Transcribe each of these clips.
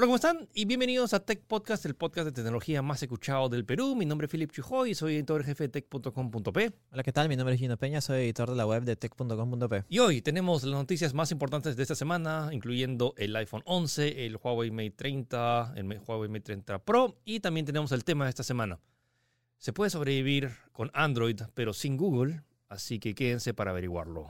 Hola, ¿cómo están? Y bienvenidos a Tech Podcast, el podcast de tecnología más escuchado del Perú. Mi nombre es Philip Chujoy y soy editor jefe de tech.com.p. Hola, ¿qué tal? Mi nombre es Gino Peña, soy editor de la web de tech.com.p. Y hoy tenemos las noticias más importantes de esta semana, incluyendo el iPhone 11, el Huawei Mate 30, el Huawei Mate 30 Pro y también tenemos el tema de esta semana. Se puede sobrevivir con Android, pero sin Google, así que quédense para averiguarlo.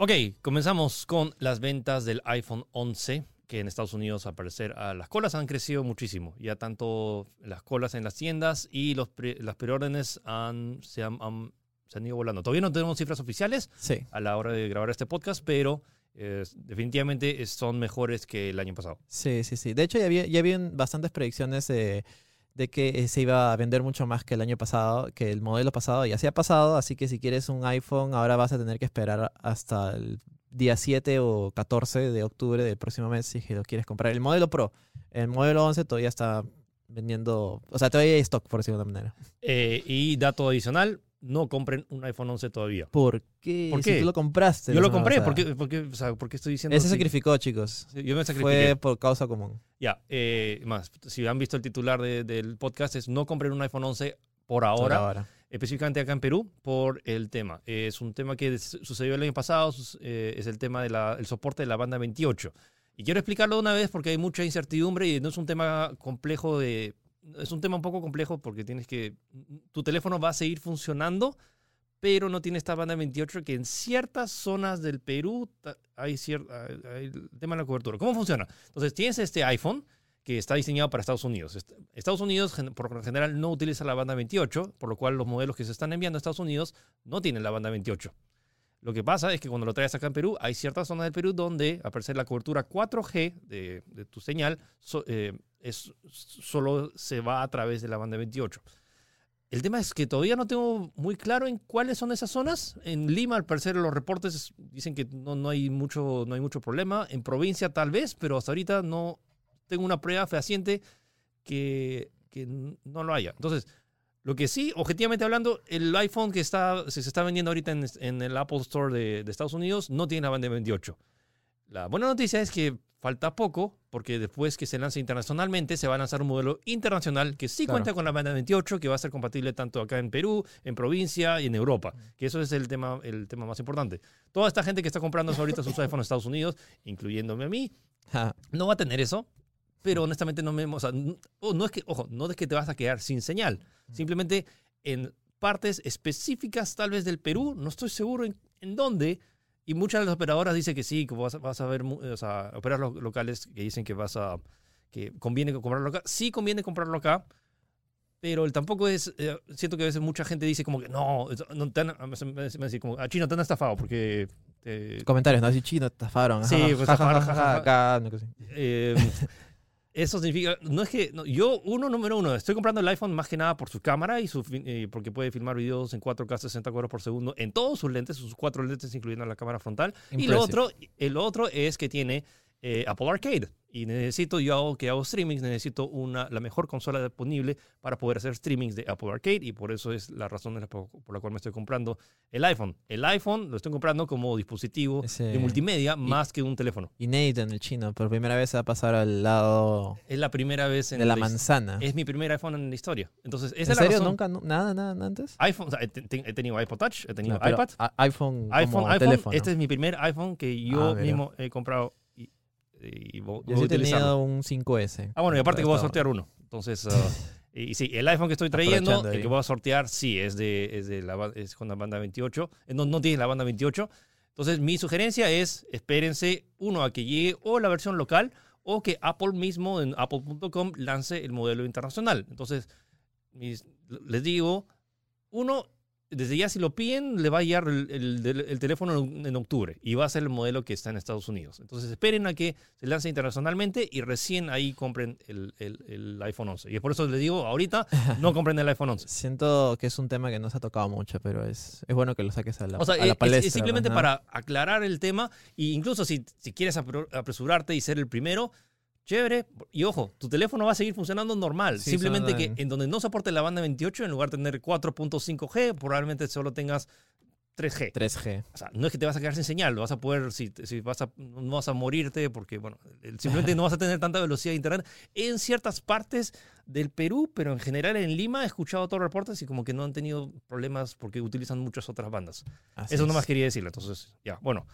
Ok, comenzamos con las ventas del iPhone 11, que en Estados Unidos al parecer ah, las colas han crecido muchísimo. Ya tanto las colas en las tiendas y los las preórdenes han, se, han, se han ido volando. Todavía no tenemos cifras oficiales Sí. a la hora de grabar este podcast, pero eh, definitivamente son mejores que el año pasado. Sí, sí, sí. De hecho, ya había, ya habían bastantes predicciones de, de que eh, se iba a vender mucho más que el año pasado, que el modelo pasado ya se ha pasado, así que si quieres un iPhone, ahora vas a tener que esperar hasta el día 7 o 14 de octubre del próximo mes si lo quieres comprar. El modelo Pro, el modelo 11 todavía está vendiendo, o sea, todavía hay stock, por decirlo de una manera. Eh, y dato adicional, no compren un iPhone 11 todavía. ¿Por qué? ¿Por Si qué? tú lo compraste. Yo lo compré. ¿por qué, por qué- o sea, por qué estoy diciendo Él se sacrificó, chicos. Yo me sacrifiqué. Fue por causa común. Ya, eh, más, si han visto el titular de- del podcast, es no compren un iPhone 11 por Por ahora, específicamente acá en Perú, por el tema. Es un tema que sucedió el año pasado, eh, es el tema del soporte de la banda 28. Y quiero explicarlo de una vez porque hay mucha incertidumbre y no es un tema complejo de... Es un tema un poco complejo porque tienes que... Tu teléfono va a seguir funcionando, pero no tiene esta banda 28 que en ciertas zonas del Perú hay, cierta, hay el tema de la cobertura. ¿Cómo funciona? Entonces, tienes este iPhone que está diseñado para Estados Unidos. Est- Estados Unidos, por lo general, no utiliza la banda 28, por lo cual los modelos que se están enviando a Estados Unidos no tienen la banda 28. Lo que pasa es que cuando lo traes acá en Perú, hay ciertas zonas del Perú donde, a parecer, la cobertura 4G de, de tu señal so- eh, es, solo se va a través de la banda 28. El tema es que todavía no tengo muy claro en cuáles son esas zonas. En Lima, al parecer, los reportes dicen que no, no, hay, mucho, no hay mucho problema. En provincia, tal vez, pero hasta ahorita no tengo una prueba fehaciente que, que no lo haya. Entonces, lo que sí, objetivamente hablando, el iPhone que está, se está vendiendo ahorita en, en el Apple Store de, de Estados Unidos no tiene la banda 28. La buena noticia es que falta poco, porque después que se lance internacionalmente, se va a lanzar un modelo internacional que sí Claro. cuenta con la banda 28, que va a ser compatible tanto acá en Perú, en provincia y en Europa. Que eso es el tema, el tema más importante. Toda esta gente que está comprando ahorita sus iPhones en Estados Unidos, incluyéndome a mí, no va a tener eso, pero honestamente no me... O sea, n- o no es que, ojo, no es que te vas a quedar sin señal. Simplemente en partes específicas tal vez del Perú, no estoy seguro en, en dónde, y muchas de las operadoras dicen que sí, que vas, a- vas a ver, o sea, operadores lo- locales que dicen que vas a... que conviene comprarlo acá. Sí conviene comprarlo acá, pero el tampoco es... eh, siento que a veces mucha gente dice como que no, no te han- como, a China te han estafado porque... te- Comentarios, ¿no? Así chino, estafaron. Sí, pues, estafaron, acá, cosa así. Eh, eso significa, no es que, no, yo, uno, número uno, estoy comprando el iPhone más que nada por su cámara y su, eh, porque puede filmar videos en 4K 60 cuadros por segundo en todos sus lentes, sus cuatro lentes, incluyendo la cámara frontal. Y lo otro, el otro es que tiene eh, Apple Arcade. Y necesito, yo hago, que hago streamings, necesito una, la mejor consola disponible para poder hacer streamings de Apple Arcade. Y por eso es la razón la- por, por la cual me estoy comprando el iPhone. El iPhone lo estoy comprando como dispositivo de multimedia más que un teléfono. Y Nathan, el chino, por primera vez va a pasar al lado Es la primera vez en de la his- manzana. Es mi primer iPhone en la historia. Entonces, esa ¿En es la serio? razón. ¿Nunca? nu- ¿Nada, nada antes? iPhone, o sea, he, he tenido iPod Touch, he tenido No, iPad, iPhone, iPhone, como iPhone. teléfono. Este es mi primer iPhone que yo Ah, mismo he comprado y, Yo sí he tenido un 5S. Ah, bueno, y aparte que voy a sortear uno. Entonces, ah, y, sí, el iPhone que estoy trayendo, el que voy a sortear, sí, es de, es de la es con la banda 28. Eh, No, no tiene la banda 28. Entonces, mi sugerencia es, espérense, uno, a que llegue o la versión local o que Apple mismo en apple.com lance el modelo internacional. Entonces, mis- les digo, uno, desde ya si lo piden, le va a llegar el, el- el teléfono en, octubre y va a ser el modelo que está en Estados Unidos. Entonces esperen a que se lance internacionalmente y recién ahí compren el, el- iPhone 11. Y es por eso les digo, ahorita no compren el iPhone 11. Siento que es un tema que no se ha tocado mucho, pero es, es bueno que lo saques a la, O sea, a la es- palestra. es simplemente ¿no? para aclarar el tema e incluso si, si quieres apresurarte y ser el primero, chévere. Y ojo, tu teléfono va a seguir funcionando normal. Sí, simplemente que en- donde no soporte la banda 28, en lugar de tener 4.5G, probablemente solo tengas 3G. 3G. O sea, no es que te vas a quedar sin señal, lo vas a poder, si, si vas a, no vas a morirte porque, bueno, simplemente no vas a tener tanta velocidad de internet en ciertas partes del Perú, pero en general en Lima he escuchado otros reportes y como que no han tenido problemas porque utilizan muchas otras bandas. Así Eso es. nomás quería decirle, entonces, ya, bueno.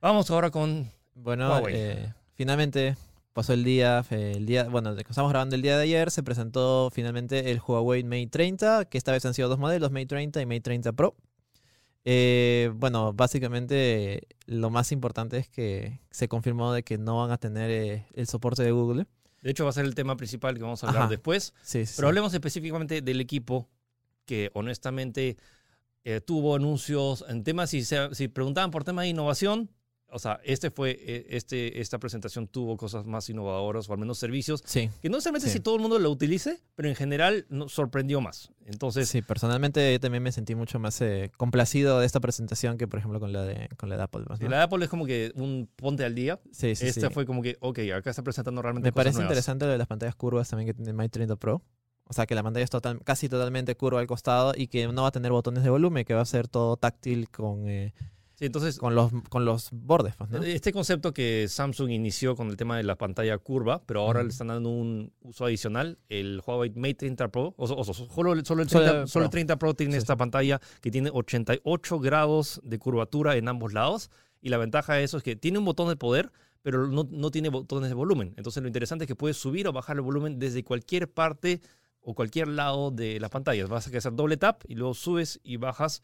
Vamos ahora con... Bueno, Huawei. eh, finalmente pasó el día, el día, bueno, estamos grabando el día de ayer, se presentó finalmente el Huawei Mate 30, que esta vez han sido dos modelos, Mate 30 y Mate 30 Pro. Eh, bueno, básicamente lo más importante es que se confirmó de que no van a tener eh, el soporte de Google. De hecho, va a ser el tema principal que vamos a hablar Ajá. después. Sí, sí, Pero sí. hablemos específicamente del equipo que honestamente eh, tuvo anuncios en temas, si, se- si preguntaban por temas de innovación, o sea, este fue, eh, este, esta presentación tuvo cosas más innovadoras o al menos servicios Sí, que no necesariamente Sí. si todo el mundo lo utilice, pero en general no, sorprendió más. Entonces, sí, personalmente yo también me sentí mucho más eh, complacido de esta presentación que, por ejemplo, con la de, con la de Apple. la de Apple es como que un ponte al día. Sí, sí, esta sí. fue como que, ok, acá está presentando realmente Me cosas parece nuevas. interesante lo de las pantallas curvas también que tiene Mate 30 Pro. O sea, que la pantalla es total, casi totalmente curva al costado y que no va a tener botones de volumen, que va a ser todo táctil con, eh, Sí, entonces, con, los, con los bordes. Pues, ¿no? Este concepto que Samsung inició con el tema de la pantalla curva, pero ahora Ujú. le están dando un uso adicional, el Huawei Mate 30 Pro, o, o- solo, solo el Solo 30, el solo el Pro. 30 Pro tiene Sí, esta pantalla que tiene 88 grados de curvatura en ambos lados, y la ventaja de eso es que tiene un botón de poder, pero no, no tiene botones de volumen. Entonces lo interesante es que puedes subir o bajar el volumen desde cualquier parte o cualquier lado de la pantalla. Vas a hacer doble tap y luego subes y bajas.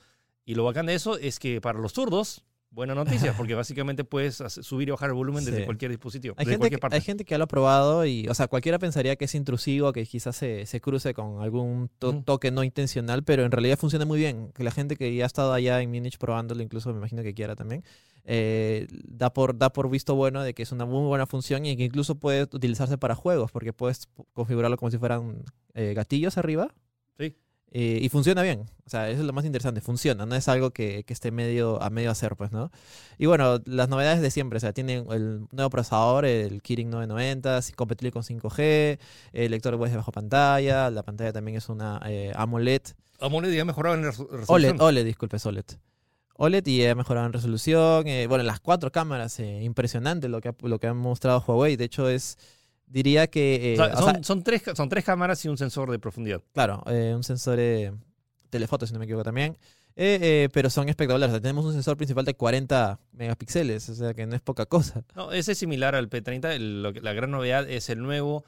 Y lo bacán de eso es que para los zurdos, buena noticia, porque básicamente puedes subir y bajar el volumen desde Sí. cualquier dispositivo, Hay desde gente, cualquier que, parte. hay gente que lo ha probado y, o sea, cualquiera pensaría que es intrusivo, que quizás se, se cruce con algún to- Ujú. toque no intencional, pero en realidad funciona muy bien. Que la gente que ya ha estado allá en Múnich probándolo, incluso me imagino que quiera también, eh, da, por, da por visto bueno de que es una muy buena función y que incluso puede utilizarse para juegos, porque puedes configurarlo como si fueran eh, gatillos arriba. Sí. Eh, y funciona bien. O sea, eso es lo más interesante. Funciona, no es algo que, que esté medio a medio hacer, pues, ¿no? Y bueno, las novedades de siempre. O sea, tienen el nuevo procesador, el Kirin 990, sí, compatible con 5G, el lector de web de bajo pantalla, la pantalla también es una eh, AMOLED. AMOLED ya mejoraba en resolución. OLED, OLED, disculpe, es OLED. OLED y ha mejorado en resolución. eh, bueno, las cuatro cámaras, eh, impresionante lo que, ha, lo que ha mostrado Huawei. De hecho, es, diría que... eh, O sea, o son, sea, son tres, son tres cámaras y un sensor de profundidad. Claro, eh, un sensor eh, telefoto, si no me equivoco también. Eh, pero son espectaculares. O sea, tenemos un sensor principal de 40 megapíxeles, o sea que no es poca cosa. No, ese es similar al P30. el- lo que- la gran novedad es el nuevo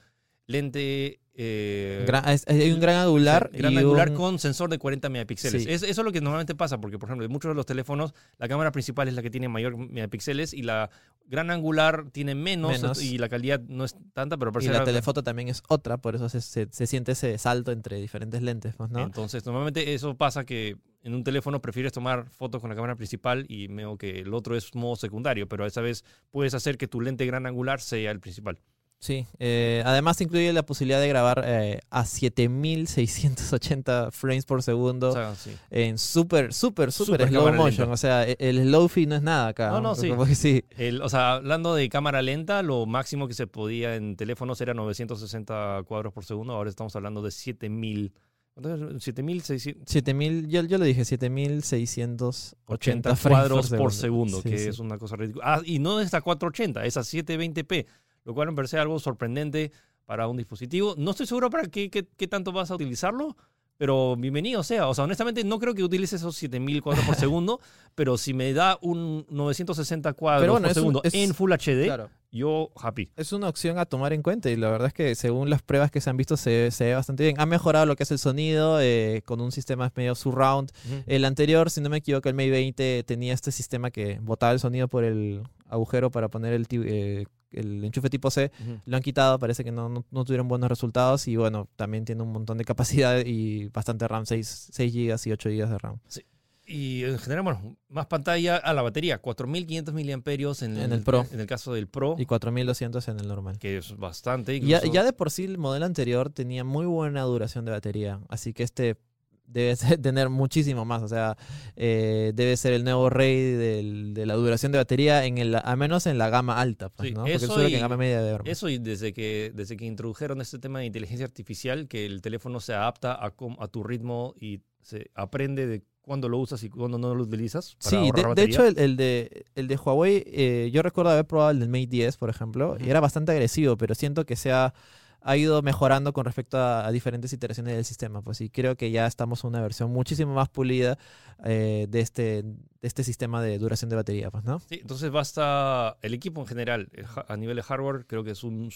lente. eh, Gran- hay un gran angular. gran y angular un- con sensor de 40 megapíxeles. Sí. Es- eso es lo que normalmente pasa, porque, por ejemplo, en muchos de los teléfonos, la cámara principal es la que tiene mayor megapíxeles y la gran angular tiene menos, Menos. y la calidad no es tanta, pero Y parece la que- telefoto también es otra, por eso se, se- se siente ese salto entre diferentes lentes, pues, ¿no? Entonces, normalmente eso pasa que en un teléfono prefieres tomar fotos con la cámara principal y veo que el otro es modo secundario, pero esa vez puedes hacer que tu lente gran angular sea el principal. Sí, eh, además incluye la posibilidad de grabar eh, a 7680 frames por segundo O sea, sí. en super, super, super, Super slow motion. lenta. O sea, el slow fi no es nada acá. No, no, sí. Como que sí. El- o sea, hablando de cámara lenta, lo máximo que se podía en teléfonos era 960 cuadros por segundo. Ahora estamos hablando de 7000. ¿cuánto es? 7680 7000, yo, yo lo dije, 7680 frames cuadros por segundo, Sí, que sí. es una cosa ridícula. Ah, y no es a 480, es a 720p, lo cual me parece algo sorprendente para un dispositivo. No estoy seguro para qué, qué, qué tanto vas a utilizarlo, pero bienvenido sea. O sea, honestamente no creo que utilice esos 7000 cuadros por segundo, pero si me da un 960 cuadros bueno, por es un- segundo es- en Full HD, Claro. yo happy. Es una opción a tomar en cuenta y la verdad es que según las pruebas que se han visto se, se ve bastante bien. Ha mejorado lo que es el sonido eh, con un sistema medio surround. El anterior, si no me equivoco, el May 20 tenía este sistema que botaba el sonido por el agujero para poner el, eh, el enchufe tipo C, lo han quitado, parece que no, no, no tuvieron buenos resultados y bueno, también tiene un montón de capacidad y bastante RAM, 6, 6 GB y 8 GB de RAM. Y en general, bueno, más pantalla a la batería, 4500 miliamperios en, En el Pro. En el caso del Pro, Y 4200 en el normal. que es bastante. Ya, incluso- ya de por sí el modelo anterior tenía muy buena duración de batería, así que este debe ser- tener muchísimo más, o sea, eh, debe ser el nuevo rey del- de la duración de batería, en el, al menos en la gama alta, pues, Sí, ¿no? Porque eso que y- en gama media más. Eso y desde que, desde que introdujeron este tema de inteligencia artificial, que el teléfono se adapta a, a tu ritmo y se aprende de cuándo lo usas y cuándo no lo utilizas. Para Sí, de, de hecho el, el de, el de Huawei, eh, yo recuerdo haber probado el del Mate 10, por ejemplo, y era bastante agresivo, pero siento que se ha, ido mejorando con respecto a, a diferentes iteraciones del sistema. Pues y creo que ya estamos en una versión muchísimo más pulida eh, de, este, de este sistema de duración de batería, pues, ¿no? Sí, entonces basta el equipo en general, el a nivel de hardware, creo que es un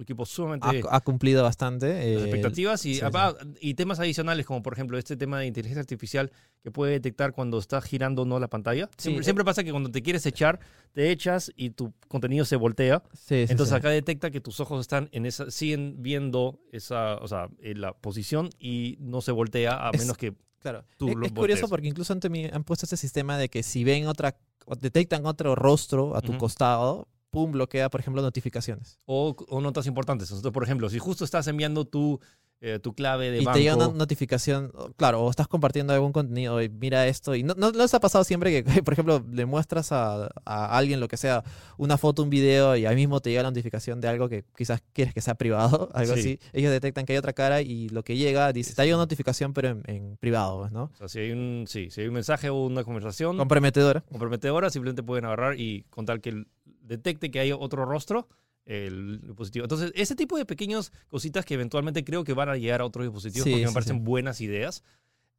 equipo sumamente... Ha, ha cumplido bastante. las eh, expectativas y, sí, ah, y temas adicionales como por ejemplo este tema de inteligencia artificial que puede detectar cuando está girando o no la pantalla. Sí, Siempre, eh. siempre pasa que cuando te quieres echar, te echas y tu contenido se voltea. sí, sí, Entonces sí. acá detecta que tus ojos están en esa, viendo esa, o sea, en la posición y no se voltea a Es- menos que Claro. tú Es, lo es curioso porque incluso han, temi- han puesto este sistema de que si ven otra, detectan otro rostro a tu costado, pum, bloquea, por ejemplo, notificaciones. o, o notas importantes. Entonces, por ejemplo, si justo estás enviando tu, eh, tu clave de y banco, te llega una notificación, claro, o estás compartiendo algún contenido y mira esto. Y no, no, no les ha pasado siempre que, por ejemplo, le muestras a, a alguien lo que sea, una foto, un video, y ahí mismo te llega la notificación de algo que quizás quieres que sea privado, algo Sí. así. Ellos detectan que hay otra cara y lo que llega dice, te llega una notificación, pero en, en privado, pues, ¿no? o sea, si hay un, sí, si hay un mensaje o una conversación, Comprometedora. comprometedora, simplemente pueden agarrar y con tal que detecte que hay otro rostro, el dispositivo. Entonces, ese tipo de pequeñas cositas que eventualmente creo que van a llegar a otros dispositivos Sí, porque me sí, parecen sí. buenas ideas.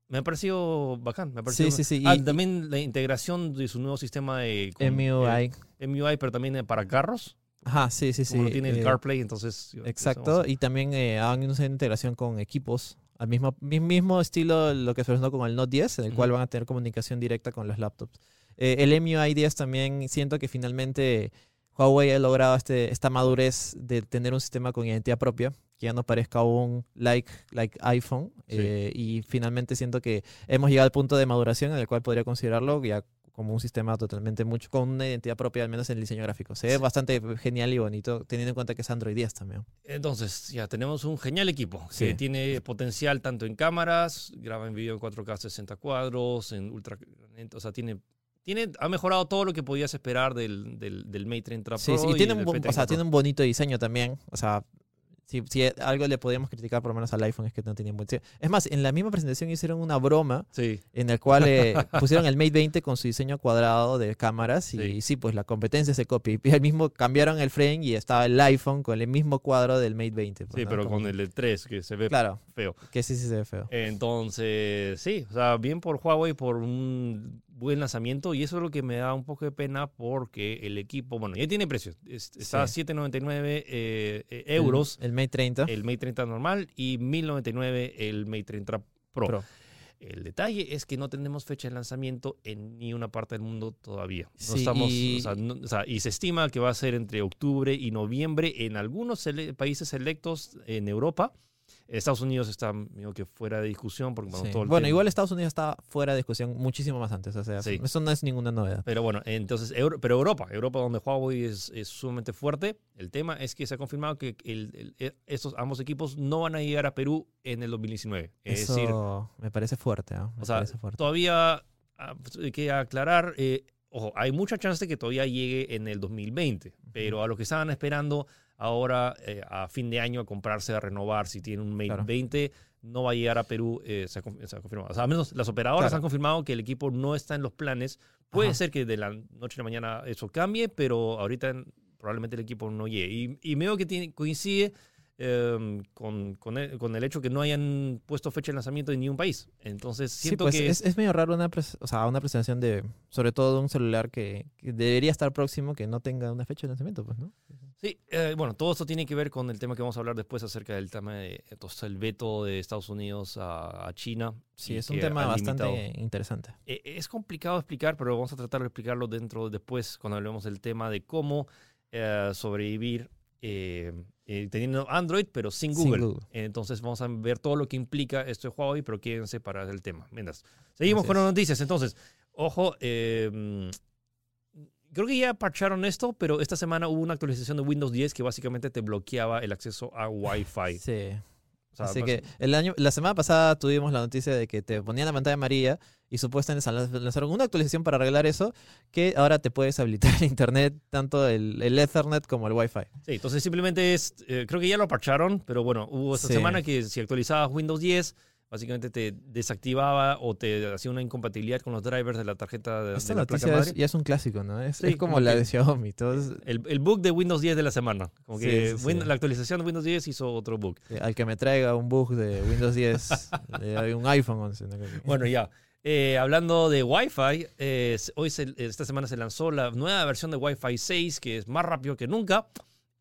Me ha parecido bacán, me ha parecido Sí, sí, sí. Ah, Y- también la integración de su nuevo sistema de con, MUI. eh, MUI, pero también eh, para carros. Ajá, sí, sí, sí. tiene el eh, CarPlay, entonces. Exacto, y también eh, han hecho integración con equipos, al mismo, mi- mismo estilo lo que se presentó con el Note 10, en el cual Ujú. van a tener comunicación directa con los laptops. Eh, el MUI 10 también siento que finalmente Huawei ha logrado este, esta madurez de tener un sistema con identidad propia, que ya no parezca un like, like iPhone, Sí. eh, y finalmente siento que hemos llegado al punto de maduración en el cual podría considerarlo ya como un sistema totalmente mucho con una identidad propia, al menos en el diseño gráfico. Se ve Sí. bastante genial y bonito, teniendo en cuenta que es Android 10 también. Entonces, ya tenemos un genial equipo Sí. que tiene potencial tanto en cámaras, graba en video en 4K 60 cuadros, en ultra. O sea, tiene. Tiene, ha mejorado todo lo que podías esperar del, del, del Mate 30 Pro. Sí, sí, y tiene un, del buen- P30 o sea, tiene un bonito diseño también. O sea, si, si algo le podíamos criticar por lo menos al iPhone es que no tenía buen diseño. Es más, en la misma presentación hicieron una broma Sí, en la cual eh, pusieron el Mate 20 con su diseño cuadrado de cámaras y Sí. sí, pues la competencia se copia. Y el mismo cambiaron el frame y estaba el iPhone con el mismo cuadro del Mate 20. pues, sí, ¿no? pero Como- con el de 3, que se ve Claro, feo. que sí, sí se ve feo. Entonces, sí, o sea, bien por Huawei por un buen lanzamiento y eso es lo que me da un poco de pena porque el equipo, bueno, ya tiene precio, es- está a Sí. 799 eh, eh, euros El, el Mate 30 el Mate 30 normal y 1099 el Mate 30 Pro. Pro. El detalle es que no tenemos fecha de lanzamiento en ni una parte del mundo todavía. No Sí, estamos, y- o sea, no- o sea, y se estima que va a ser entre octubre y noviembre en algunos sele- países selectos en Europa. Estados Unidos está medio que fuera de discusión porque bueno, Sí. todo el Bueno, tema- igual Estados Unidos está fuera de discusión muchísimo más antes. O sea, Sí. eso no es ninguna novedad. Pero bueno, entonces, Euro- pero Europa, Europa donde Huawei es, es sumamente fuerte. El tema es que se ha confirmado que el- el- e- estos ambos equipos no van a llegar a Perú en el 2019. Es Eso decir, me parece fuerte. ¿ah? Me O sea, parece fuerte. todavía ah, hay que aclarar, eh, ojo, hay mucha chance de que todavía llegue en el 2020, pero a lo que estaban esperando ahora eh, a fin de año a comprarse, a renovar, si tienen un Mate Claro. 20, no va a llegar a Perú, eh, se, ha, se ha confirmado. O sea, al menos las operadoras Claro. han confirmado que el equipo no está en los planes. Puede Ajá. ser que de la noche a la mañana eso cambie, pero ahorita probablemente el equipo no llegue. Y, y veo que tiene, coincide eh, con, con el, con el hecho que no hayan puesto fecha de lanzamiento en ningún país. Entonces, Sí, siento pues que es, es medio raro una, pres- o sea, una presentación de, sobre todo de un celular que, que debería estar próximo, que no tenga una fecha de lanzamiento, pues, ¿no? Sí, eh, bueno, todo esto tiene que ver con el tema que vamos a hablar después acerca del tema de entonces, el veto de Estados Unidos a, a China. Sí, es un tema bastante limitado- interesante. Eh, es complicado explicar, pero vamos a tratar de explicarlo dentro después cuando hablemos del tema de cómo eh, sobrevivir eh, eh, teniendo Android, pero sin Sin Google. Entonces vamos a ver todo lo que implica esto de Huawei, pero quédense para el tema. Mientras, seguimos Así con las noticias. Entonces, ojo, eh, creo que ya parcharon esto, pero esta semana hubo una actualización de Windows 10 que básicamente te bloqueaba el acceso a Wi-Fi. Sí. O sea, Así bas- que el año, la semana pasada tuvimos la noticia de que te ponían la pantalla amarilla y supuestamente lanzaron una actualización para arreglar eso, que ahora te puedes habilitar el internet, tanto el, el Ethernet como el Wi-Fi. Sí, entonces simplemente es, eh, creo que ya lo parcharon, pero bueno, hubo esta Sí. semana que si actualizabas Windows 10, básicamente te desactivaba o te hacía una incompatibilidad con los drivers de la tarjeta de, Esta de la placa noticia es- madre. ya es un clásico, ¿no? Es, Sí, es como como la de Xiaomi. todos- El, el bug de Windows 10 de la semana. Como que sí, Win- sí. la actualización de Windows 10 hizo otro bug. al que me traiga un bug de Windows 10, de un iPhone 11. ¿no? Bueno, ya. Eh, hablando de Wi-Fi, eh, hoy se- esta semana se lanzó la nueva versión de Wi-Fi 6, que es más rápido que nunca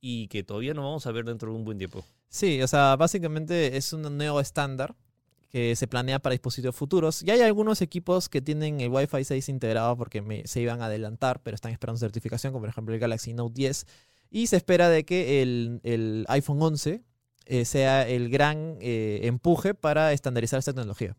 y que todavía no vamos a ver dentro de un buen tiempo. Sí, o sea, básicamente es un nuevo estándar que se planea para dispositivos futuros. Ya hay algunos equipos que tienen el Wi-Fi 6 integrado porque me- se iban a adelantar, pero están esperando certificación, como por ejemplo el Galaxy Note 10. Y se espera de que el, el iPhone 11 eh, sea el gran eh, empuje para estandarizar esta tecnología.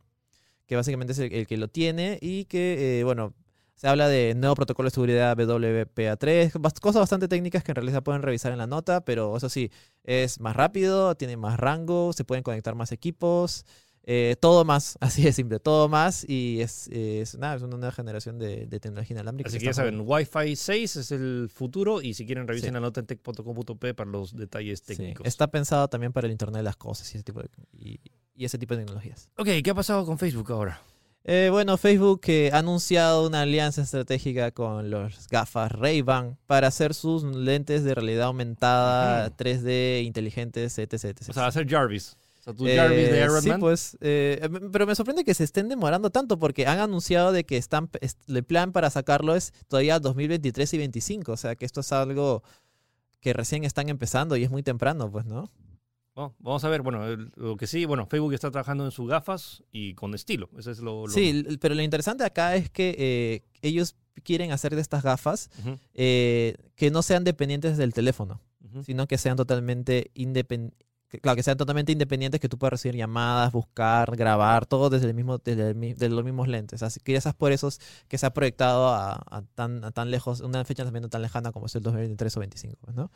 Que básicamente es el, el que lo tiene y que, eh, bueno, se habla de nuevo protocolo de seguridad WPA3, bast- cosas bastante técnicas que en realidad pueden revisar en la nota, pero eso sí, es más rápido, tiene más rango, se pueden conectar más equipos, eh, todo más, así de simple, todo más y es, es, nada, es una nueva generación de, de tecnología inalámbrica. Así que que ya saben, Wi-Fi 6 es el futuro y si quieren revisen Sí. la nota en tech.com.p para los detalles Sí, técnicos. está pensado también para el Internet de las Cosas y ese tipo de, y, y ese tipo de tecnologías. Ok, ¿qué ha pasado con Facebook ahora? Eh, bueno, Facebook eh, ha anunciado una alianza estratégica con los gafas Ray-Ban para hacer sus lentes de realidad aumentada, Ujú. 3D, inteligentes, etc. etc. O sea, va a ser Jarvis. Sea, tu Eh, Jarvis de Iron sí, Man. pues, eh, m- pero me sorprende que se estén demorando tanto porque han anunciado de que están, est- el plan para sacarlo es todavía 2023 y 25, o sea que esto es algo que recién están empezando y es muy temprano, pues, ¿no? Bueno, vamos a ver, bueno, lo que sí, bueno, Facebook está trabajando en sus gafas y con estilo. Eso es lo... lo- Sí, pero lo interesante acá es que eh, ellos quieren hacer de estas gafas eh, que no sean dependientes del teléfono, sino que sean totalmente Claro, que sean totalmente independientes, que tú puedas recibir llamadas, buscar, grabar, todo desde, el mismo, desde los mismos lentes. Así que esas por eso es que se ha proyectado a, tan, tan lejos, una fecha de lanzamiento tan lejana como es el 2023 o 25, pues, ¿no?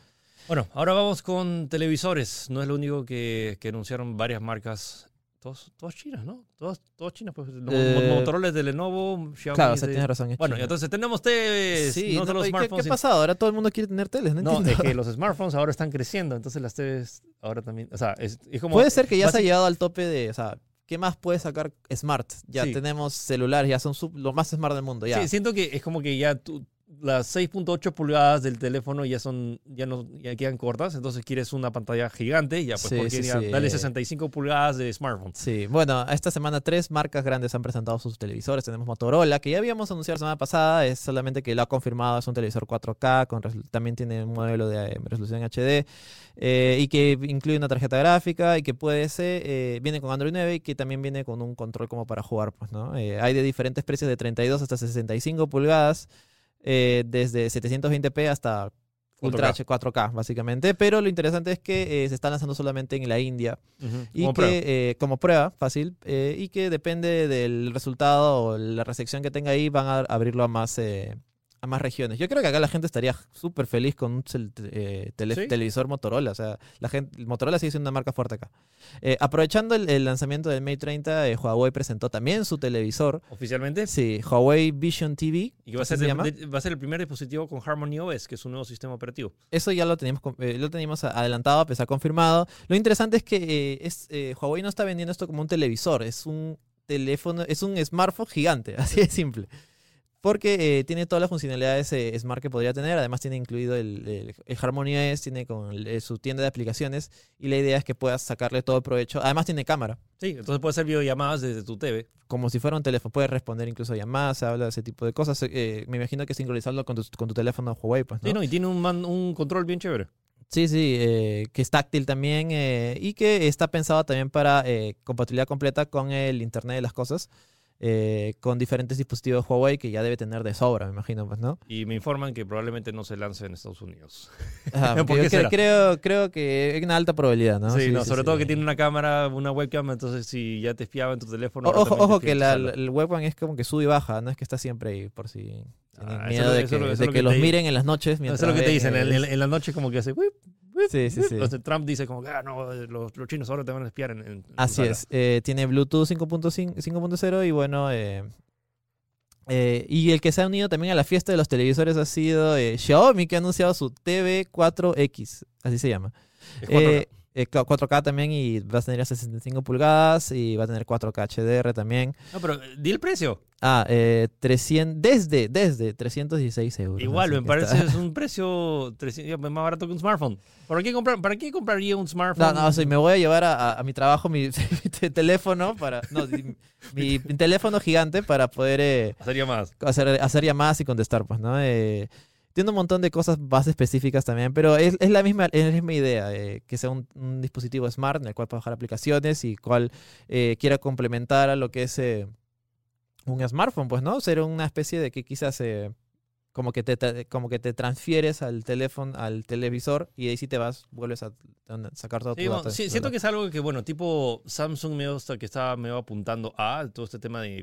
Bueno, ahora vamos con televisores. No es lo único que anunciaron varias marcas. Todos, todas chinas, ¿no? Todas, todas chinas. Pues, Mo- Eh, Motorola de Lenovo, Xiaomi claro, o sea, de- tienes razón. Bueno, China. entonces tenemos TVs, sí, no solo ¿y ¿qué, smartphones. ¿qué ha pasado? Ahora todo el mundo quiere tener teles, no, No, entiendo. es que los smartphones ahora están creciendo, entonces las TVs ahora también, o sea, es, es como... Puede ser que ya se ha básic- llegado al tope de, o sea, ¿qué más puede sacar Smart? Ya Sí. tenemos celulares, ya son sub- lo más smart del mundo, ya. Sí, siento que es como que ya tú- las 6.8 pulgadas del teléfono ya son ya no ya quedan cortas, entonces quieres una pantalla gigante, ya pues Sí, sí, ya sí. dale 65 pulgadas de smartphone. Sí, bueno, esta semana tres marcas grandes han presentado sus televisores. Tenemos Motorola, que ya habíamos anunciado la semana pasada, es solamente que lo ha confirmado, es un televisor 4K, con resol- también tiene un modelo de eh, resolución HD, eh, y que incluye una tarjeta gráfica y que puede ser, eh, viene con Android 9 y que también viene con un control como para jugar, pues, ¿no? Eh, hay de diferentes precios de 32 hasta 65 pulgadas, eh, desde 720p hasta... Ultra 4K. H 4K, básicamente. Pero lo interesante es que eh, se está lanzando solamente en la India. Y como que prueba. eh, como prueba, fácil, eh, y que depende del resultado o la recepción que tenga ahí, van a abrirlo a más, a más regiones. Yo creo que acá la gente estaría súper feliz con un eh, tele- ¿Sí? televisor Motorola. O sea, la gente, Motorola sigue siendo una marca fuerte acá. Eh, aprovechando el, el lanzamiento del Mate 30, eh, Huawei presentó también su televisor. oficialmente Sí, Huawei Vision TV. y que va a ser se de- va a ser el primer dispositivo con Harmony OS, que es un nuevo sistema operativo. Eso ya lo teníamos, lo teníamos adelantado, pues ha confirmado. Lo interesante es que es, Huawei no está vendiendo esto como un televisor, es un teléfono, es un smartphone gigante, así de simple. Porque eh, tiene todas las funcionalidades eh, Smart que podría tener, además tiene incluido el, el, el Harmony OS, tiene con el- eh, su tienda de aplicaciones y la idea es que puedas sacarle todo el provecho. Además tiene cámara, Sí, entonces puedes hacer videollamadas desde tu TV. como si fuera un teléfono, puedes responder incluso a llamadas, se habla de ese tipo de cosas. Eh, me imagino que sincronizarlo con tu, con tu teléfono Huawei, pues, ¿no? Sí, no, y tiene un, man- un control bien chévere. Sí, sí, eh, que es táctil también eh, y que está pensado también para eh, compatibilidad completa con el Internet de las Cosas. Eh, con diferentes dispositivos Huawei que ya debe tener de sobra, me imagino, pues, ¿no? Y me informan que probablemente no se lance en Estados Unidos. Ah, ¿Por porque qué yo será? creo, creo que es una alta probabilidad, ¿no? sí, no, sobre todo que tiene una cámara, una webcam, entonces si ya te espiaba en tu teléfono. O- Ojo, ojo que la, el webcam es como que sube y baja, no es que está siempre ahí por si Ah, miedo de que, lo- eso de lo que que los miren en las noches mientras Eso es lo que te dicen, en, en- en la noche como que hace... "Whip, whip, Sí, sí, whip". sí. De Trump dice como que ah, no, los, los chinos ahora te van a espiar en, en- Así es, eh, tiene Bluetooth 5.5 5.0 y bueno, eh, eh, y el que se ha unido también a la fiesta de los televisores ha sido eh, Xiaomi, que ha anunciado su TV4X, así se llama. Es 4K. Eh, eh, 4K también y va a tener hasta 65 pulgadas y va a tener 4K HDR también. No, pero di el precio. Ah, eh, 300, desde, desde 316 euros. Igual, me parece está- es un precio 300 más barato que un smartphone. ¿Para qué, comprar, ¿Para qué compraría un smartphone? No, no, sí, me voy a llevar a, a- a mi trabajo mi, mi teléfono para. No, mi, mi teléfono gigante para poder eh, Sería más. hacer, hacer llamadas y contestar, pues, ¿no? Eh, tiene un montón de cosas más específicas también, pero es, es la, misma, es la misma idea, eh, que sea un, dispositivo smart en el cual puedas bajar aplicaciones y cual eh, quiera complementar a lo que es eh, un smartphone, pues, ¿no? Ser una especie de que quizás eh, como, que te, como que te transfieres al teléfono, al televisor y ahí sí te vas, vuelves a, sacar todo tu Sí, bueno, data. sí, siento que es algo que, bueno, tipo Samsung me gusta que está medio apuntando a todo este tema de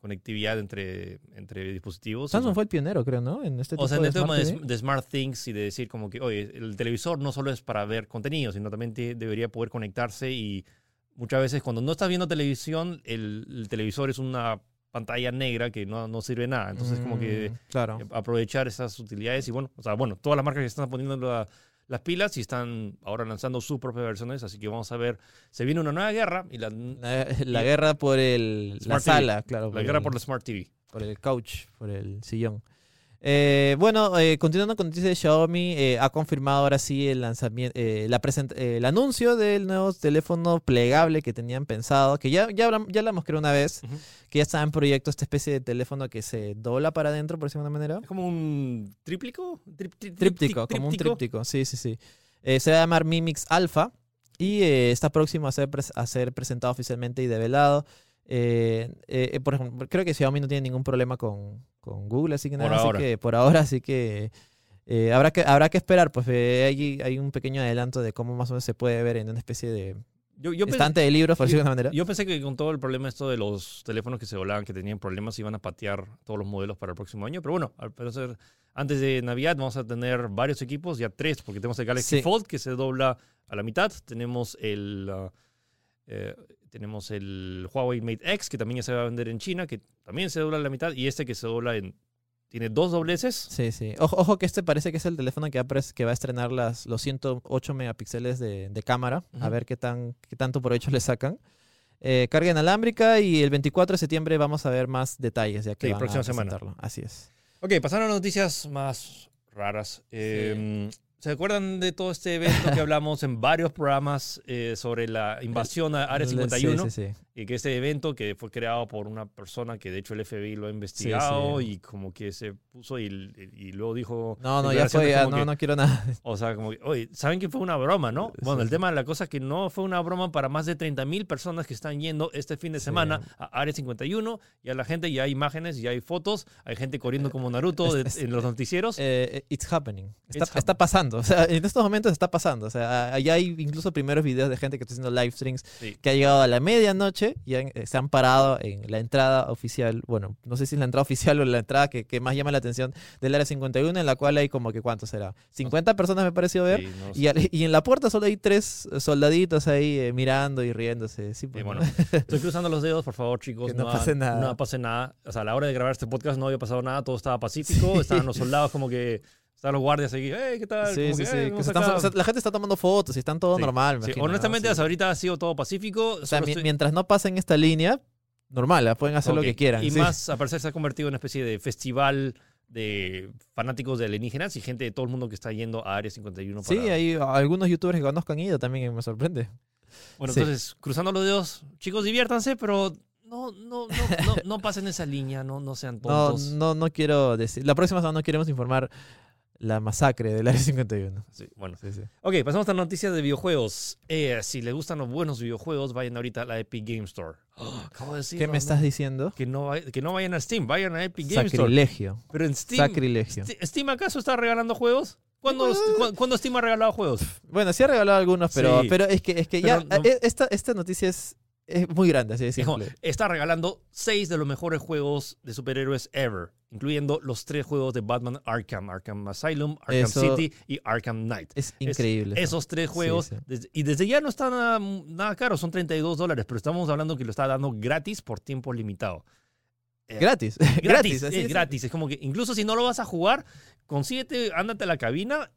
conectividad entre, entre dispositivos. Samsung fue el pionero, creo, ¿no? En este tipo O sea, en el tema Smart de, Smart Things y de decir como que, oye, el televisor no solo es para ver contenido, sino también te- debería poder conectarse y muchas veces cuando no estás viendo televisión, el, el televisor es una pantalla negra que no, no sirve nada. Entonces, como que Mm, Claro. eh, aprovechar esas utilidades y bueno, o sea, bueno, todas las marcas que están poniendo la- las pilas y están ahora lanzando sus propias versiones, así que vamos a ver, se viene una nueva guerra y la, la La, la y- guerra por el, la TV. sala, claro. guerra el- por la Smart TV. por el couch, por el sillón. Eh, bueno, eh, continuando con noticias de Xiaomi, eh, ha confirmado ahora sí el lanzamiento, eh, la eh, el anuncio del nuevo teléfono plegable que tenían pensado, que ya, ya, hablam- ya hablamos creo una vez, Ujú. que ya estaba en proyecto esta especie de teléfono que se dobla para adentro, por decirlo de alguna manera. Es como un tríplico, Trip- Tríptico, tripti- como un tríptico, sí, sí, sí. Eh, se va a llamar Mi Mix Alpha y está próximo a ser, a ser presentado oficialmente y develado. Eh, eh, por ejemplo, creo que Xiaomi no tiene ningún problema con, con Google, así que Por nada, así ahora. que por ahora, así que eh, habrá que habrá que esperar, pues eh, hay, hay un pequeño adelanto de cómo más o menos se puede ver en una especie de Yo, yo, pensé, estante de libros, por decirlo de alguna manera. yo pensé que con todo el problema esto de los teléfonos que se volaban, que tenían problemas, iban a patear todos los modelos para el próximo año. Pero bueno, al parecer, antes de Navidad vamos a tener varios equipos, ya tres, porque tenemos el Galaxy Sí. Fold que se dobla a la mitad. Tenemos el, ah, eh, tenemos el Huawei Mate X, que también ya se va a vender en China, que también se dobla a la mitad. Y este que se dobla en... Tiene dos dobleces. Sí, sí. Ojo, ojo que este parece que es el teléfono que va a, pres- que va a estrenar las, los 108 megapíxeles de, de cámara. A ver qué, tan, qué tanto provecho le sacan. Eh, carga inalámbrica y el 24 de septiembre vamos a ver más detalles. Ya que Sí, van a próxima semana. Así es. Ok, pasaron a noticias más raras. Eh, ¿Se acuerdan de todo este evento que hablamos en varios programas eh, sobre la invasión a Área 51? Sí, sí, sí. Y que este evento que fue creado por una persona que de hecho el FBI lo ha investigado sí. y como que se puso y, y luego dijo... No, no, ya fue. ya, no, que- no quiero nada. O sea, como que, oye, ¿saben que fue una broma, no? Bueno, Sí, el sí. tema de la cosa es que no fue una broma para más de 30 mil personas que están yendo este fin de Sí. semana a Área 51 y a la gente ya hay imágenes, ya hay fotos, hay gente corriendo como Naruto de- Es- es- en los noticieros. Eh, eh, it's happening. Está, It's está pasando. O sea, en estos momentos está pasando. O sea, allá hay incluso primeros videos de gente que está haciendo live streams Sí. que ha llegado a la medianoche y han- eh, se han parado en la entrada oficial. Bueno, no sé si es la entrada oficial o la entrada que, que más llama la atención del área 51, en la cual hay como que, ¿cuánto será? 50 personas me pareció ver. Sí, no Y, y en la puerta solo hay tres soldaditos ahí eh, mirando y riéndose. Sí, Y pues, bueno, ¿no? estoy cruzando los dedos, por favor, chicos. Que no ha- pase nada. No pase nada. O sea, a la hora de grabar este podcast no había pasado nada, todo estaba pacífico. Estaban los soldados como que. Los guardias aquí. hey, ¿qué tal? Sí, Como sí, que, sí. "Hey, que vamos se están- acá". o sea, la gente está tomando fotos y están todo Sí, normal. Sí, imagino, ¿no? honestamente, Sí. hasta ahorita ha sido todo pacífico. O sea, solo mi- estoy- mientras no pasen esta línea, normal, ¿ah? pueden hacer lo que quieran. Y sí. más, a parecer, se ha convertido en una especie de festival de fanáticos de alienígenas y gente de todo el mundo que está yendo a Área 51. Sí, para- hay algunos youtubers que conozco han ido también, me sorprende. Bueno, sí. entonces, cruzando los dedos, chicos, diviértanse, pero no, no, no, no, no pasen esa línea, no, no sean No, tontos. no, no quiero decir. La próxima semana no queremos informar la masacre del Área 51. Sí, bueno. Sí, sí. Ok, pasamos a noticias de videojuegos. Eh, si les gustan los buenos videojuegos, vayan ahorita a la Epic Game Store. acabo de decir, ¿Qué me estás diciendo? Que no, que no vayan a Steam, vayan a Epic Game Store. Sacrilegio. Pero en Steam, Sacrilegio. ¿Steam acaso está regalando juegos? ¿Cuándo, cu- ¿cuándo Steam ha regalado juegos? Bueno, sí ha regalado algunos, pero, Sí. pero es que, es que ya no- eh, esta, esta noticia es, es muy grande, así de Es simple. está regalando seis de los mejores juegos de superhéroes ever, incluyendo los tres juegos de Batman Arkham, Arkham Asylum, Arkham Eso- City y Arkham Knight. Es increíble. eso. Esos tres juegos, sí. desde- y desde ya no está nada, nada caro, son 32 dólares, pero estamos hablando que lo está dando gratis por tiempo limitado. Eh, Gratis. Gratis, gratis. es es. gratis. Es como que incluso si no lo vas a jugar, consíguete, ándate a la cabina,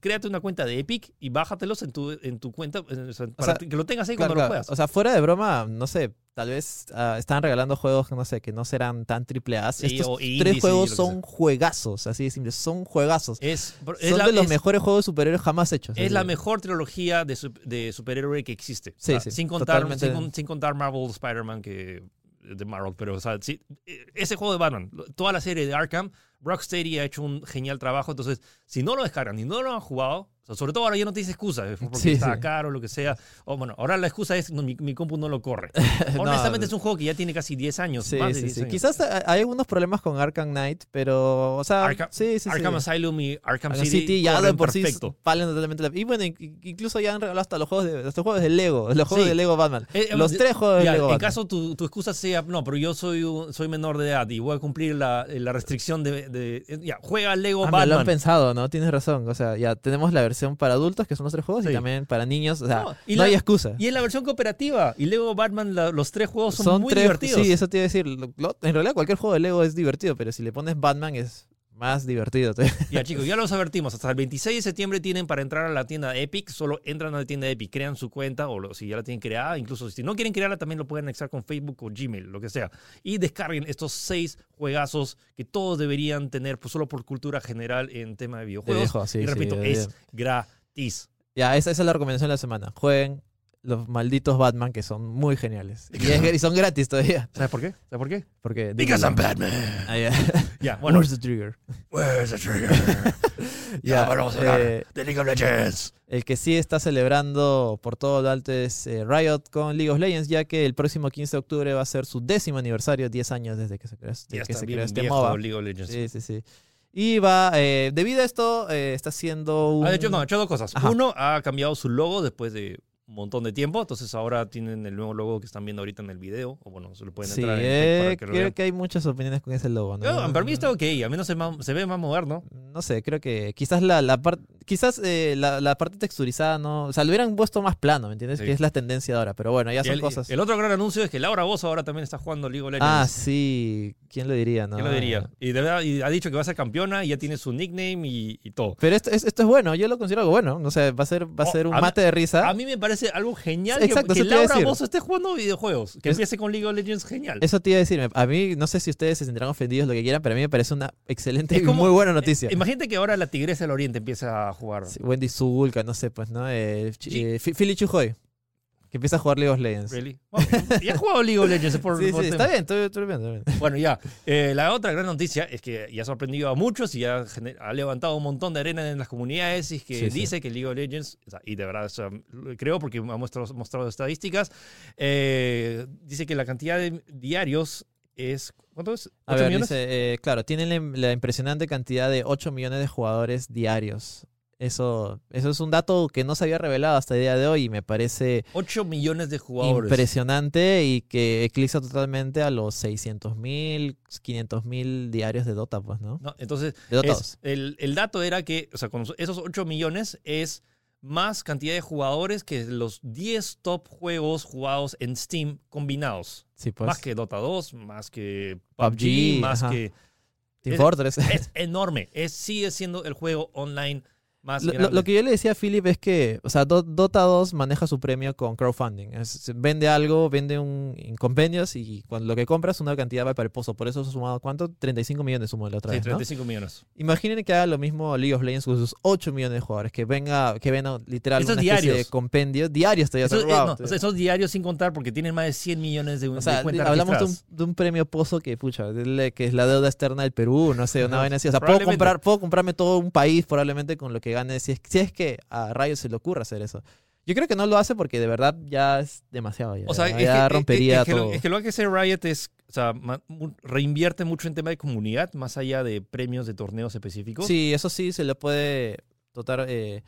créate una cuenta de Epic y bájatelos en tu, en tu cuenta o sea, para sea, que lo tengas ahí Claro, cuando lo juegas. O sea, fuera de broma, no sé, tal vez ah, están regalando juegos que no sé, que no serán tan triple A. Sí, Estos o tres juegos son juegazos, así de simple, son juegazos. es, es son la, de los es- mejores juegos de superhéroes jamás hechos. es la mejor trilogía de, de superhéroe que existe. O Sí, sea, sí, sin, contar, sin, sin contar Marvel Spider-Man que de Marvel, pero o sea, eh, ese juego de Batman, toda la serie de Arkham, Rocksteady ha hecho un genial trabajo, entonces si no lo descargan y no lo han jugado, o sea, sobre todo ahora ya no tienes excusa, es porque Sí, está sí. caro lo que sea, o bueno, ahora la excusa es no, mi, mi compu no lo corre. No, Honestamente es un juego que ya tiene casi 10 años, Sí, más de sí, 10 sí. años. Quizás ha- hay algunos problemas con Arkham Knight, pero, o sea, Arkham- sí, sí, sí. Arkham Asylum y Arkham, Arkham City, City ya de por sí perfecto. valen totalmente la Y bueno, in- incluso ya han regalado hasta los juegos de, los juegos de Lego, los juegos Sí. de Lego Batman. Eh, eh, los de- tres juegos de Ya, Lego en Batman. caso tu, tu excusa sea, no, pero yo soy, un- soy menor de edad y voy a cumplir la, la restricción de, de- eh, Ya, juega Lego Ah, me lo han Batman. pensado, ¿no? Tienes razón. O sea, ya tenemos la versión para adultos, que son los tres juegos, Sí. y también para niños. O sea, No, no, y la- hay excusa. Y es la versión cooperativa. Y Lego Batman, la- los tres juegos son, muy tres, divertidos. Sí, eso te iba a decir. Lo- en realidad, cualquier juego de Lego es divertido, pero si le pones Batman es más divertido. Ya, chicos, ya los advertimos. Hasta el 26 de septiembre tienen para entrar a la tienda Epic. Solo entran a la tienda Epic, crean su cuenta o lo- si ya la tienen creada. Incluso si no quieren crearla, también lo pueden anexar con Facebook o Gmail, lo que sea. Y descarguen estos seis juegazos que todos deberían tener, pues solo por cultura general en tema de videojuegos. Dejo, sí, y sí, repito, de- es gratis. Ya, esa, esa es la recomendación de la semana. Jueguen los malditos Batman, que son muy geniales. Y, es- y son gratis todavía. ¿Sabes por qué? ¿Sabes por qué? Porque, Because I'm Batman. Ah, ya. Ya, bueno. Where's the trigger? Where's the trigger? Ya, vamos a eh, de League of Legends. El que sí está celebrando por todo lo alto es eh, Riot con League of Legends, ya que el próximo 15 de octubre va a ser su décimo aniversario, 10 años desde que se creó, desde Ya que se creó este MOBA. League of Legends. Sí, sí, sí. Y va, eh, debido a esto, eh, está haciendo un... Ha hecho, no, ha hecho dos cosas. Ajá. Uno, ha cambiado su logo después de un montón de tiempo. Entonces ahora tienen el nuevo logo que están viendo ahorita en el video. O bueno, se lo pueden Sí, entrar en eh, para que lo creo vean. que hay muchas opiniones con ese logo. ¿no? Yo, para mí está ok. A mí no se, se ve más moderno. No sé, creo que quizás la, la parte quizás eh, la, la parte texturizada no, o sea, lo hubieran puesto más plano, ¿me entiendes? Sí. Que es la tendencia de ahora, pero bueno, ya Y son el, cosas. el otro gran anuncio es que Laura Bozo ahora también está jugando League of Legends. ah, sí, ¿quién lo diría, no? ¿Quién lo diría? Y, de verdad, y ha dicho que va a ser campeona y ya tiene su nickname y, y todo. Pero esto, es- esto es bueno, yo lo considero algo bueno, no sé, va a ser va a Oh, ser un mí- mate de risa. A mí me parece algo genial Exacto, que, que Laura. Bozo esté jugando videojuegos. Que Es- empiece con League of Legends, genial. Eso te iba a decir, a mí no sé si ustedes se sentirán ofendidos lo que quieran, pero a mí me parece una excelente y muy buena noticia. Imagínate que ahora la Tigresa del Oriente empieza a jugar. Sí, Wendy Zulka, no sé, pues, ¿no? Eh, eh, Philly Chujoy, que empieza a jugar League of Legends. Really? Bueno, ya ha jugado League of Legends por, Sí, por sí, está bien, estoy, estoy bien, estoy bien. Bueno, ya. Eh, la otra gran noticia es que ya ha sorprendido a muchos y ya ha levantado un montón de arena en las comunidades y es que Sí, dice que League of Legends, o sea, y de verdad o sea, creo porque ha mostrado, mostrado estadísticas, eh, dice que la cantidad de diarios es... ¿Cuánto es? A ¿Ocho ver, millones? dice, eh, claro, tienen la, la impresionante cantidad de 8 millones de jugadores diarios. Eso, eso es un dato que no se había revelado hasta el día de hoy y me parece 8 millones de jugadores. impresionante y que eclipsa totalmente a los 600 mil, 500 mil diarios de Dota, pues, ¿no? ¿no? Entonces, De Dota es- el, el dato era que, o sea, con esos 8 millones es más cantidad de jugadores que los 10 top juegos jugados en Steam combinados. Sí, pues. más que Dota 2, más que PUBG, PUBG, más ajá. que... Team es- Fortress. Es enorme. Es, sigue siendo el juego online más Lo, que yo le decía a Philip es que, o sea, Do- Dota 2 maneja su premio con crowdfunding. Es- vende algo, vende un en compendios y cuando lo que compras una cantidad va para el pozo. Por eso sumado, ¿cuánto? 35 millones sumó la otra Sí, vez, ¿no? 35 millones. Imaginen que haga lo mismo League of Legends con sus 8 millones de jugadores. Que venga, que venga literal Esos una especie de diarios. compendio. Diarios todavía. Esos, o eh, wow, no, o sea, esos diarios sin contar porque tienen más de 100 millones de, O de sea, cuentas hablamos de un, de un premio pozo que, pucha, que es la deuda externa del Perú, no sé, una vaina así. O sea, puedo, comprar, puedo comprarme todo un país probablemente con lo que gane, si es, si es que a Rayo se le ocurre hacer eso. Yo creo que no lo hace porque de verdad ya es demasiado. Ya, O sea, ya es que, rompería es que lo- todo. es que lo que hace Riot es, o sea, reinvierte mucho en tema de comunidad, más allá de premios de torneos específicos. Sí, eso sí se le puede total, eh,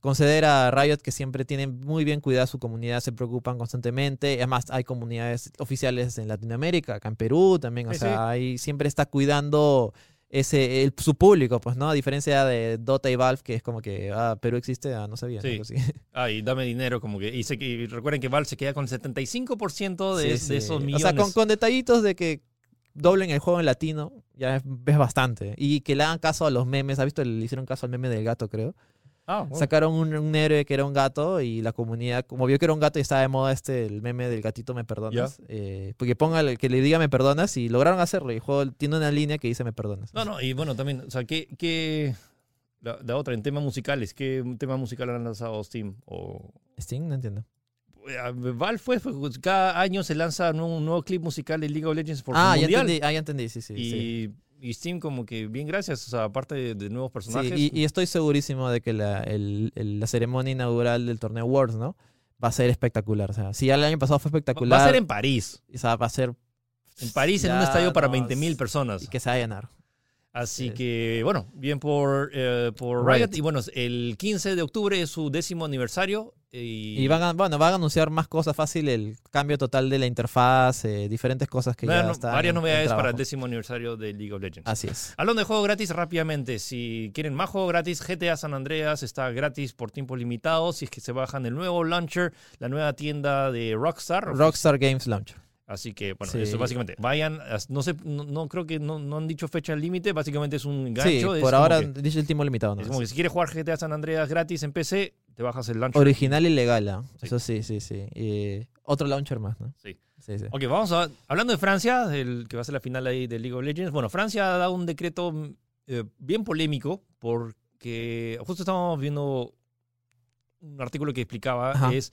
conceder a Riot que siempre tienen muy bien cuidada su comunidad, se preocupan constantemente. Además, hay comunidades oficiales en Latinoamérica, acá en Perú también. O Sí, sea, sí. ahí siempre está cuidando ese el- su público, pues, ¿no? A diferencia de Dota y Valve, que es como que, ah, Perú existe, ah, no sabía. Sí. así. Ah, y dame dinero, como que. Y, que, y recuerden que Valve se queda con el 75% de, Sí, de sí. esos O millones. sea, con, con detallitos de que doblen el juego en latino, ya es, es bastante. Y que le hagan caso a los memes. ¿Has visto? Le hicieron caso al meme del gato, creo. Ah, bueno. Sacaron un, un héroe que era un gato y la comunidad, como vio que era un gato y estaba de moda este, el meme del gatito me perdonas, eh, porque ponga el- que le diga me perdonas y lograron hacerlo. Y el juego tiene una línea que dice me perdonas. No, no, y bueno, también, o sea, ¿qué. qué la, la otra, en temas musicales, ¿qué tema musical han lanzado Steam? O, Steam, no entiendo. eh, Valve fue, fue- cada año se lanza un, un nuevo clip musical de League of Legends por Ah, ya entendí, ah, ya entendí, sí, sí. sí. Y, Steam como que bien gracias, o sea, aparte de, de nuevos Sí, personajes. y, y estoy segurísimo de que la, el- el- la ceremonia inaugural del torneo Worlds, ¿no? Va a ser espectacular. O sea, si ya el año pasado fue espectacular, va a ser en París. o sea, va a ser En París, en un estadio para no, 20.000es- personas. y que se va a llenar. Así Sí. que, bueno, bien por, eh, por Riot. Riot. Y bueno, el 15 de octubre es su décimo aniversario. Y, Y van a, bueno, van a anunciar más cosas fácil, el cambio total de la interfaz, eh, diferentes cosas que Bueno, ya no- están varias en- en novedades para el décimo aniversario de League of Legends. Así es. Hablando de juego gratis rápidamente, si quieren más juego gratis, GTA San Andreas está gratis por tiempo limitado. Si es que se bajan el nuevo launcher, la nueva tienda de Rockstar. Rockstar Games Launcher. Así que, bueno, Sí. eso básicamente. Vayan, no sé, no, no creo que no, no han dicho fecha límite, básicamente es un Sí, gancho. es por ahora que- dice el tiempo limitado. es nomás. como que si quieres jugar GTA San Andreas gratis en PC, te bajas el launcher. Original y legal. Sí. eso sí, sí, sí. Y otro launcher más, ¿no? Sí. Sí, sí. Ok, vamos a. Hablando de Francia, el que va a ser la final ahí de League of Legends. Bueno, Francia ha dado un decreto mm, eh, bien polémico porque justo estábamos viendo un artículo que explicaba Ajá. es.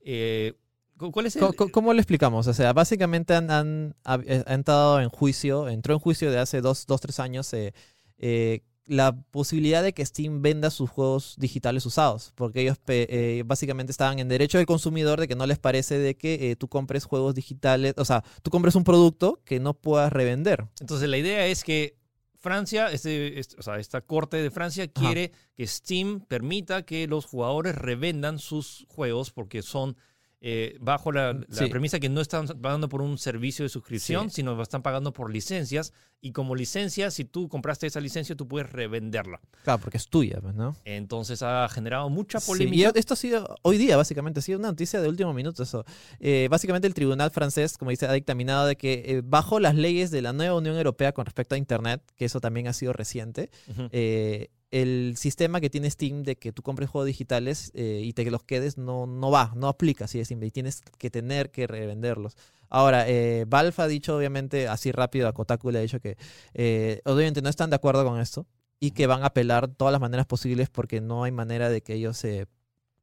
eh, cu- ¿Cuál es el.? ¿Cómo lo explicamos? O sea, básicamente han, han, ha- eh, ha entrado en juicio, entró en juicio de hace dos, dos tres años eh, eh, la posibilidad de que Steam venda sus juegos digitales usados, porque ellos eh, básicamente estaban en derecho del consumidor de que no les parece de que eh, tú compres juegos digitales, o sea, tú compres un producto que no puedas revender. Entonces, la idea es que Francia, este, este- o sea, esta corte de Francia quiere que Steam permita que los jugadores revendan sus juegos porque son eh, bajo la, la Sí. premisa que no están pagando por un servicio de suscripción, Sí. sino están pagando por licencias. Y como licencia, si tú compraste esa licencia, tú puedes revenderla. Claro, porque es tuya, pues, ¿no? Entonces ha generado mucha Sí, polémica. y esto ha sido, hoy día básicamente, ha sido una noticia de último minuto eso. Eh, básicamente el tribunal francés, como dice, ha dictaminado de que eh, bajo las leyes de la nueva Unión Europea con respecto a Internet, que eso también ha sido reciente, eh, el sistema que tiene Steam de que tú compres juegos digitales eh, y te los quedes no, no va, no aplica así de simple, y tienes que tener que revenderlos. Ahora, eh, Valve ha dicho, obviamente, así rápido a Kotaku le ha dicho que eh, obviamente no están de acuerdo con esto y que van a apelar todas las maneras posibles porque no hay manera de que ellos se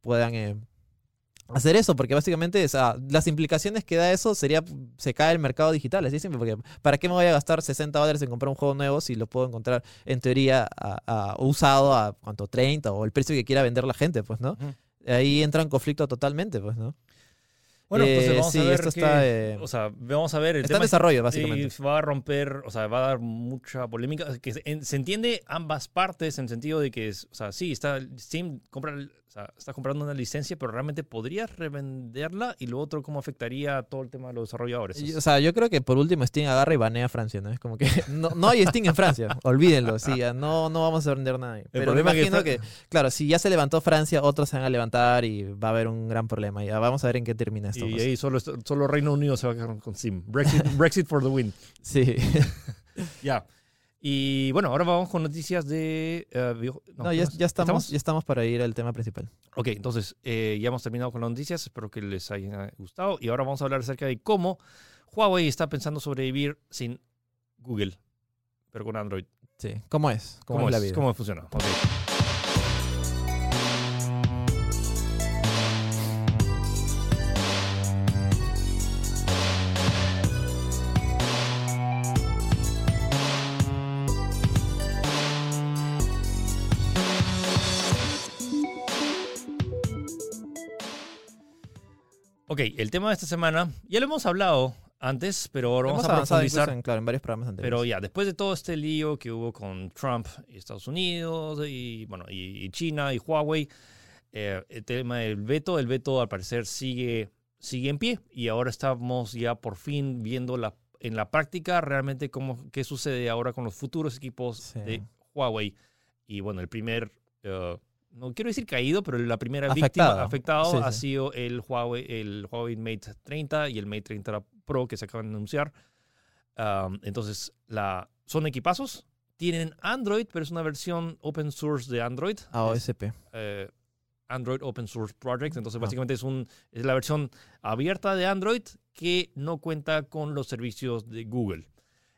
puedan eh, hacer eso, porque básicamente o sea, las implicaciones que da eso sería, se cae el mercado digital, así siempre, porque ¿para qué me voy a gastar 60 dólares en comprar un juego nuevo si lo puedo encontrar en teoría a- a- usado a cuánto 30 o el precio que quiera vender la gente, pues, ¿no? Ahí entra en conflicto totalmente, pues, ¿no? Bueno, entonces Eh, vamos sí, a ver esto está, eh, o sea, vamos a ver. El Está en tema desarrollo, Y básicamente. va a romper, o sea, va a dar mucha polémica. Que se, en- se entiende ambas partes en el sentido de que, es- o sea, sí, está Steam compra, o sea, está comprando una licencia, pero realmente podrías revenderla y lo otro, ¿cómo afectaría a todo el tema de los desarrolladores? Y, O sea, yo creo que por último Steam agarra y banea a Francia, ¿no? Es como que no, no hay Steam en Francia, olvídenlo, sí, ya no, no vamos a vender nada. ahí. Pero me que imagino que, claro, si ya se levantó Francia, otros se van a levantar y va a haber un gran problema. Ya vamos a ver en qué termina esto. y pues. ahí solo, solo Reino Unido se va a quedar con Steam. Brexit, Brexit for the win. Sí. Ya. Y bueno, ahora vamos con noticias de... video- No, ¿qué ya, estamos, ya estamos para ir al tema principal. Ok, entonces eh, ya hemos terminado con las noticias. Espero que les haya gustado. Y ahora vamos a hablar acerca de cómo Huawei está pensando sobrevivir sin Google, pero con Android. Sí. ¿Cómo es? ¿Cómo, es la vida? ¿Cómo funciona? Ok. Ok, el tema de esta semana, ya lo hemos hablado antes, pero ahora vamos a profundizar. en, claro, en varios programas anteriores. Pero ya, después de todo este lío que hubo con Trump y Estados Unidos y, bueno, y, y China y Huawei, eh, el tema del veto, el veto al parecer sigue, sigue en pie y ahora estamos ya por fin viendo la, en la práctica realmente cómo, qué sucede ahora con los futuros equipos Sí. de Huawei. Y bueno, el primer, eh, no quiero decir caído, pero la primera Afectado. víctima afectado Sí, ha sí. sido el Huawei, el Huawei Mate 30 y el Mate 30 Pro que se acaban de anunciar. Um, entonces, la, son equipazos, tienen Android, pero es una versión open source de Android. Es, AOSP. eh, Android Open Source Project. Entonces, Ah. básicamente es, un, es la versión abierta de Android que no cuenta con los servicios de Google.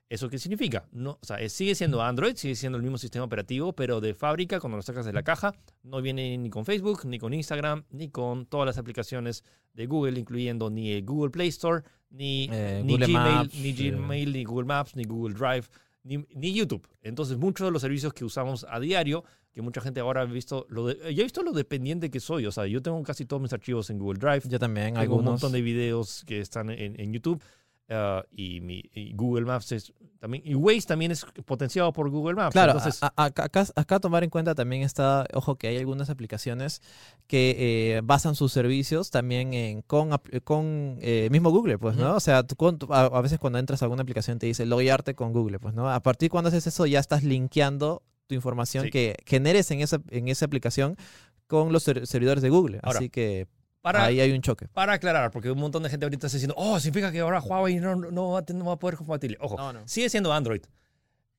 ¿Eso qué significa? No, o sea, es- sigue siendo Android, sigue siendo el mismo sistema operativo, pero de fábrica, cuando lo sacas de la caja, no viene ni con Facebook, ni con Instagram, ni con todas las aplicaciones de Google, incluyendo ni el Google Play Store, ni, Eh, ni Google Gmail, Maps, ni eh. Gmail, ni Google Maps, ni Google Drive, ni, ni YouTube. Entonces, muchos de los servicios que usamos a diario, que mucha gente ahora ha visto, lo de- yo he visto lo dependiente que soy. O sea, yo tengo casi todos mis archivos en Google Drive. Yo también, Tengo algunos. un montón de videos que están en, en YouTube. Ah, y, mi, y Google Maps es también. Y Waze también es potenciado por Google Maps. Claro, Entonces, a- a- acá, acá tomar en cuenta también está, ojo, que hay algunas aplicaciones que eh, basan sus servicios también en, con, con eh, mismo Google, pues, ¿no? O sea, tú a, a veces cuando entras a alguna aplicación te dice loguearte con Google, pues, ¿no? A partir cuando haces eso ya estás linkeando tu información Sí. que generes en esa, en esa aplicación con los ser- servidores de Google. Ahora, Así que para, ahí hay un choque. para aclarar, porque un montón de gente ahorita está diciendo, oh, significa que ahora Huawei no, no, va, a tener- no va a poder compatible. Ojo, sigue siendo Android.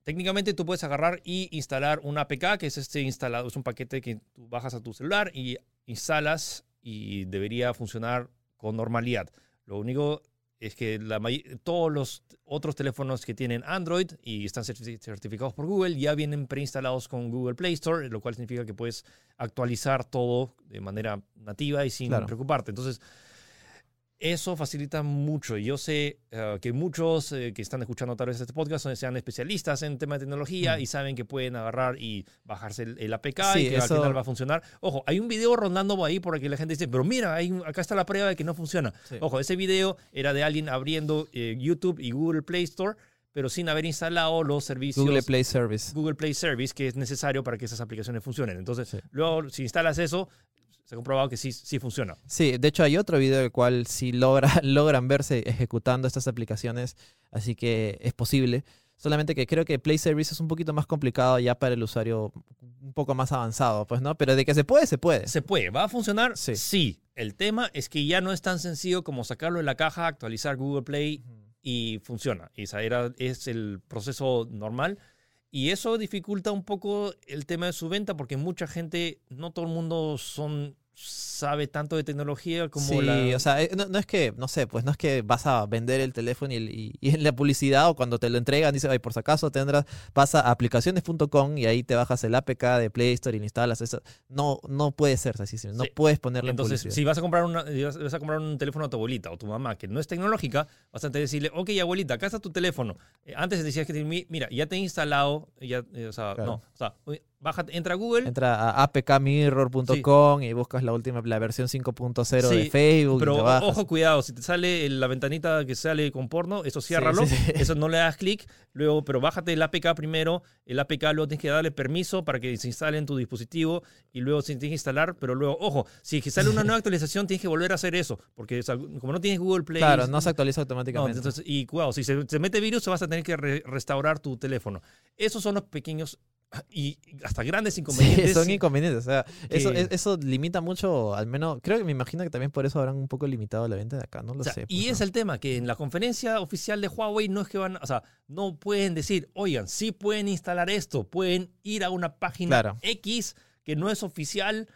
Técnicamente tú puedes agarrar y instalar un APK, que es este instalado, es un paquete que tú bajas a tu celular y instalas y debería funcionar con normalidad. Lo único es que la may- todos los otros teléfonos que tienen Android y están certi- certificados por Google ya vienen preinstalados con Google Play Store, lo cual significa que puedes actualizar todo de manera nativa y sin Claro. preocuparte. Entonces, eso facilita mucho. Yo sé eh, que muchos eh, que están escuchando tal vez este podcast son- sean especialistas en tema de tecnología Mm. y saben que pueden agarrar y bajarse el, el APK Sí, y que al eso- final va a funcionar. Ojo, hay un video rondando ahí por aquí la gente dice, pero mira, hay acá está la prueba de que no funciona. Sí. Ojo, ese video era de alguien abriendo eh, YouTube y Google Play Store, pero sin haber instalado los servicios Google Play Service. Google Play Service que es necesario para que esas aplicaciones funcionen. Entonces, Sí. luego, si instalas eso, se ha comprobado que sí, sí funciona. Sí, de hecho hay otro video el cual sí logra, logran verse ejecutando estas aplicaciones, así que es posible. Solamente que creo que Play Service es un poquito más complicado ya para el usuario un poco más avanzado, pues, ¿no? Pero de que se puede, se puede. ¿Se puede? ¿Va a funcionar? Sí. Sí. El tema es que ya no es tan sencillo como sacarlo de la caja, actualizar Google Play y funciona. Y esa era, es el proceso normal. Y eso dificulta un poco el tema de su venta porque mucha gente, no todo el mundo son, sabe tanto de tecnología como sí, la... o sea, eh, no, no es que, no sé, pues no es que vas a vender el teléfono y, y- y en la publicidad o cuando te lo entregan dice, ay, por si acaso tendrás, vas a aplicaciones.com y ahí te bajas el APK de Play Store y lo instalas. Eso. No, no puede ser así, no Sí. puedes ponerlo en Entonces, publicidad. si vas a comprar una, si vas a comprar un teléfono a tu abuelita o tu mamá que no es tecnológica, vas a decirle, ok, abuelita, acá está tu teléfono. Eh, antes decías que, mi- mira, ya te he instalado, ya, eh, o sea, Claro. no, o sea, bájate, entra a Google, Entra a apkmirror.com y buscas la última, la versión 5.0 de Sí, Facebook. y pero ojo, cuidado, si te sale la ventanita que sale con porno, eso ciérralo, sí, sí. eso no le das clic, luego, pero bájate el APK primero, el APK luego tienes que darle permiso para que se instale en tu dispositivo y luego se tiene que instalar, pero luego, ojo, si sale una nueva actualización tienes que volver a hacer eso, porque o sea, como no tienes Google Play... Claro, no se actualiza No, automáticamente. entonces, y cuidado, si se, se mete virus, vas a tener que re- restaurar tu teléfono. Esos son los pequeños y hasta grandes Sí, inconvenientes. son inconvenientes. O sea, eso, que- es- eso limita mucho, al menos, creo que me imagino que también por eso habrán un poco limitado la venta de acá, no lo O sea, sé. y pues, es el tema, que en la conferencia oficial de Huawei no es que van, o sea, no pueden decir, oigan, sí pueden instalar esto, pueden ir a una página Claro. X que no es oficial,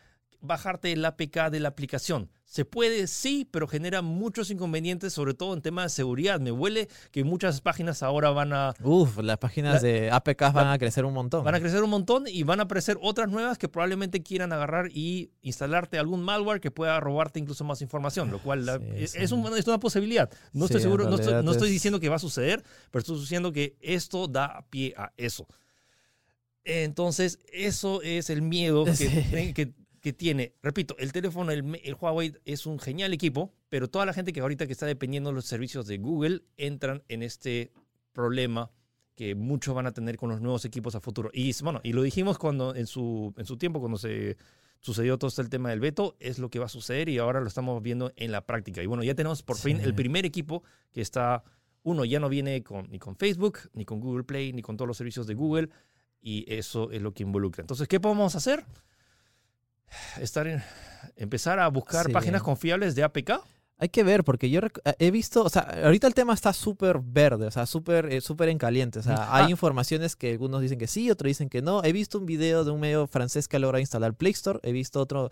bajarte el APK de la aplicación. Se puede, sí, pero genera muchos inconvenientes, sobre todo en temas de seguridad. Me huele que muchas páginas ahora van a, Uf, las páginas La- de APKs van la- a crecer un montón. van a crecer un montón y van a aparecer otras nuevas que probablemente quieran agarrar y instalarte algún malware que pueda robarte incluso más información, lo cual la- Sí, es, sí. es un- es una posibilidad. No Sí, estoy seguro, no estoy, no diciendo que va a suceder, pero estoy diciendo que esto da pie a eso. Entonces, eso es el miedo que, Sí. que- que tiene. Repito, el teléfono, el, el Huawei es un genial equipo, pero toda la gente que ahorita que está dependiendo de los servicios de Google entran en este problema que muchos van a tener con los nuevos equipos a futuro. Y bueno, y lo dijimos cuando en su, en su tiempo, cuando se sucedió todo este el tema del veto, es lo que va a suceder y ahora lo estamos viendo en la práctica. Y bueno, ya tenemos por fin Sí. el primer equipo que está, uno ya no viene con, ni con Facebook, ni con Google Play, ni con todos los servicios de Google, y eso es lo que involucra. Entonces, ¿qué podemos hacer? Estar en- empezar a buscar Sí. páginas confiables de APK. Hay que ver, porque yo eh, he visto, o sea, ahorita el tema está súper verde, o sea, súper eh, súper en caliente. O sea, Ah. hay informaciones que algunos dicen que sí, otros dicen que no. He visto un video de un medio francés que ha logrado instalar Play Store. He visto otro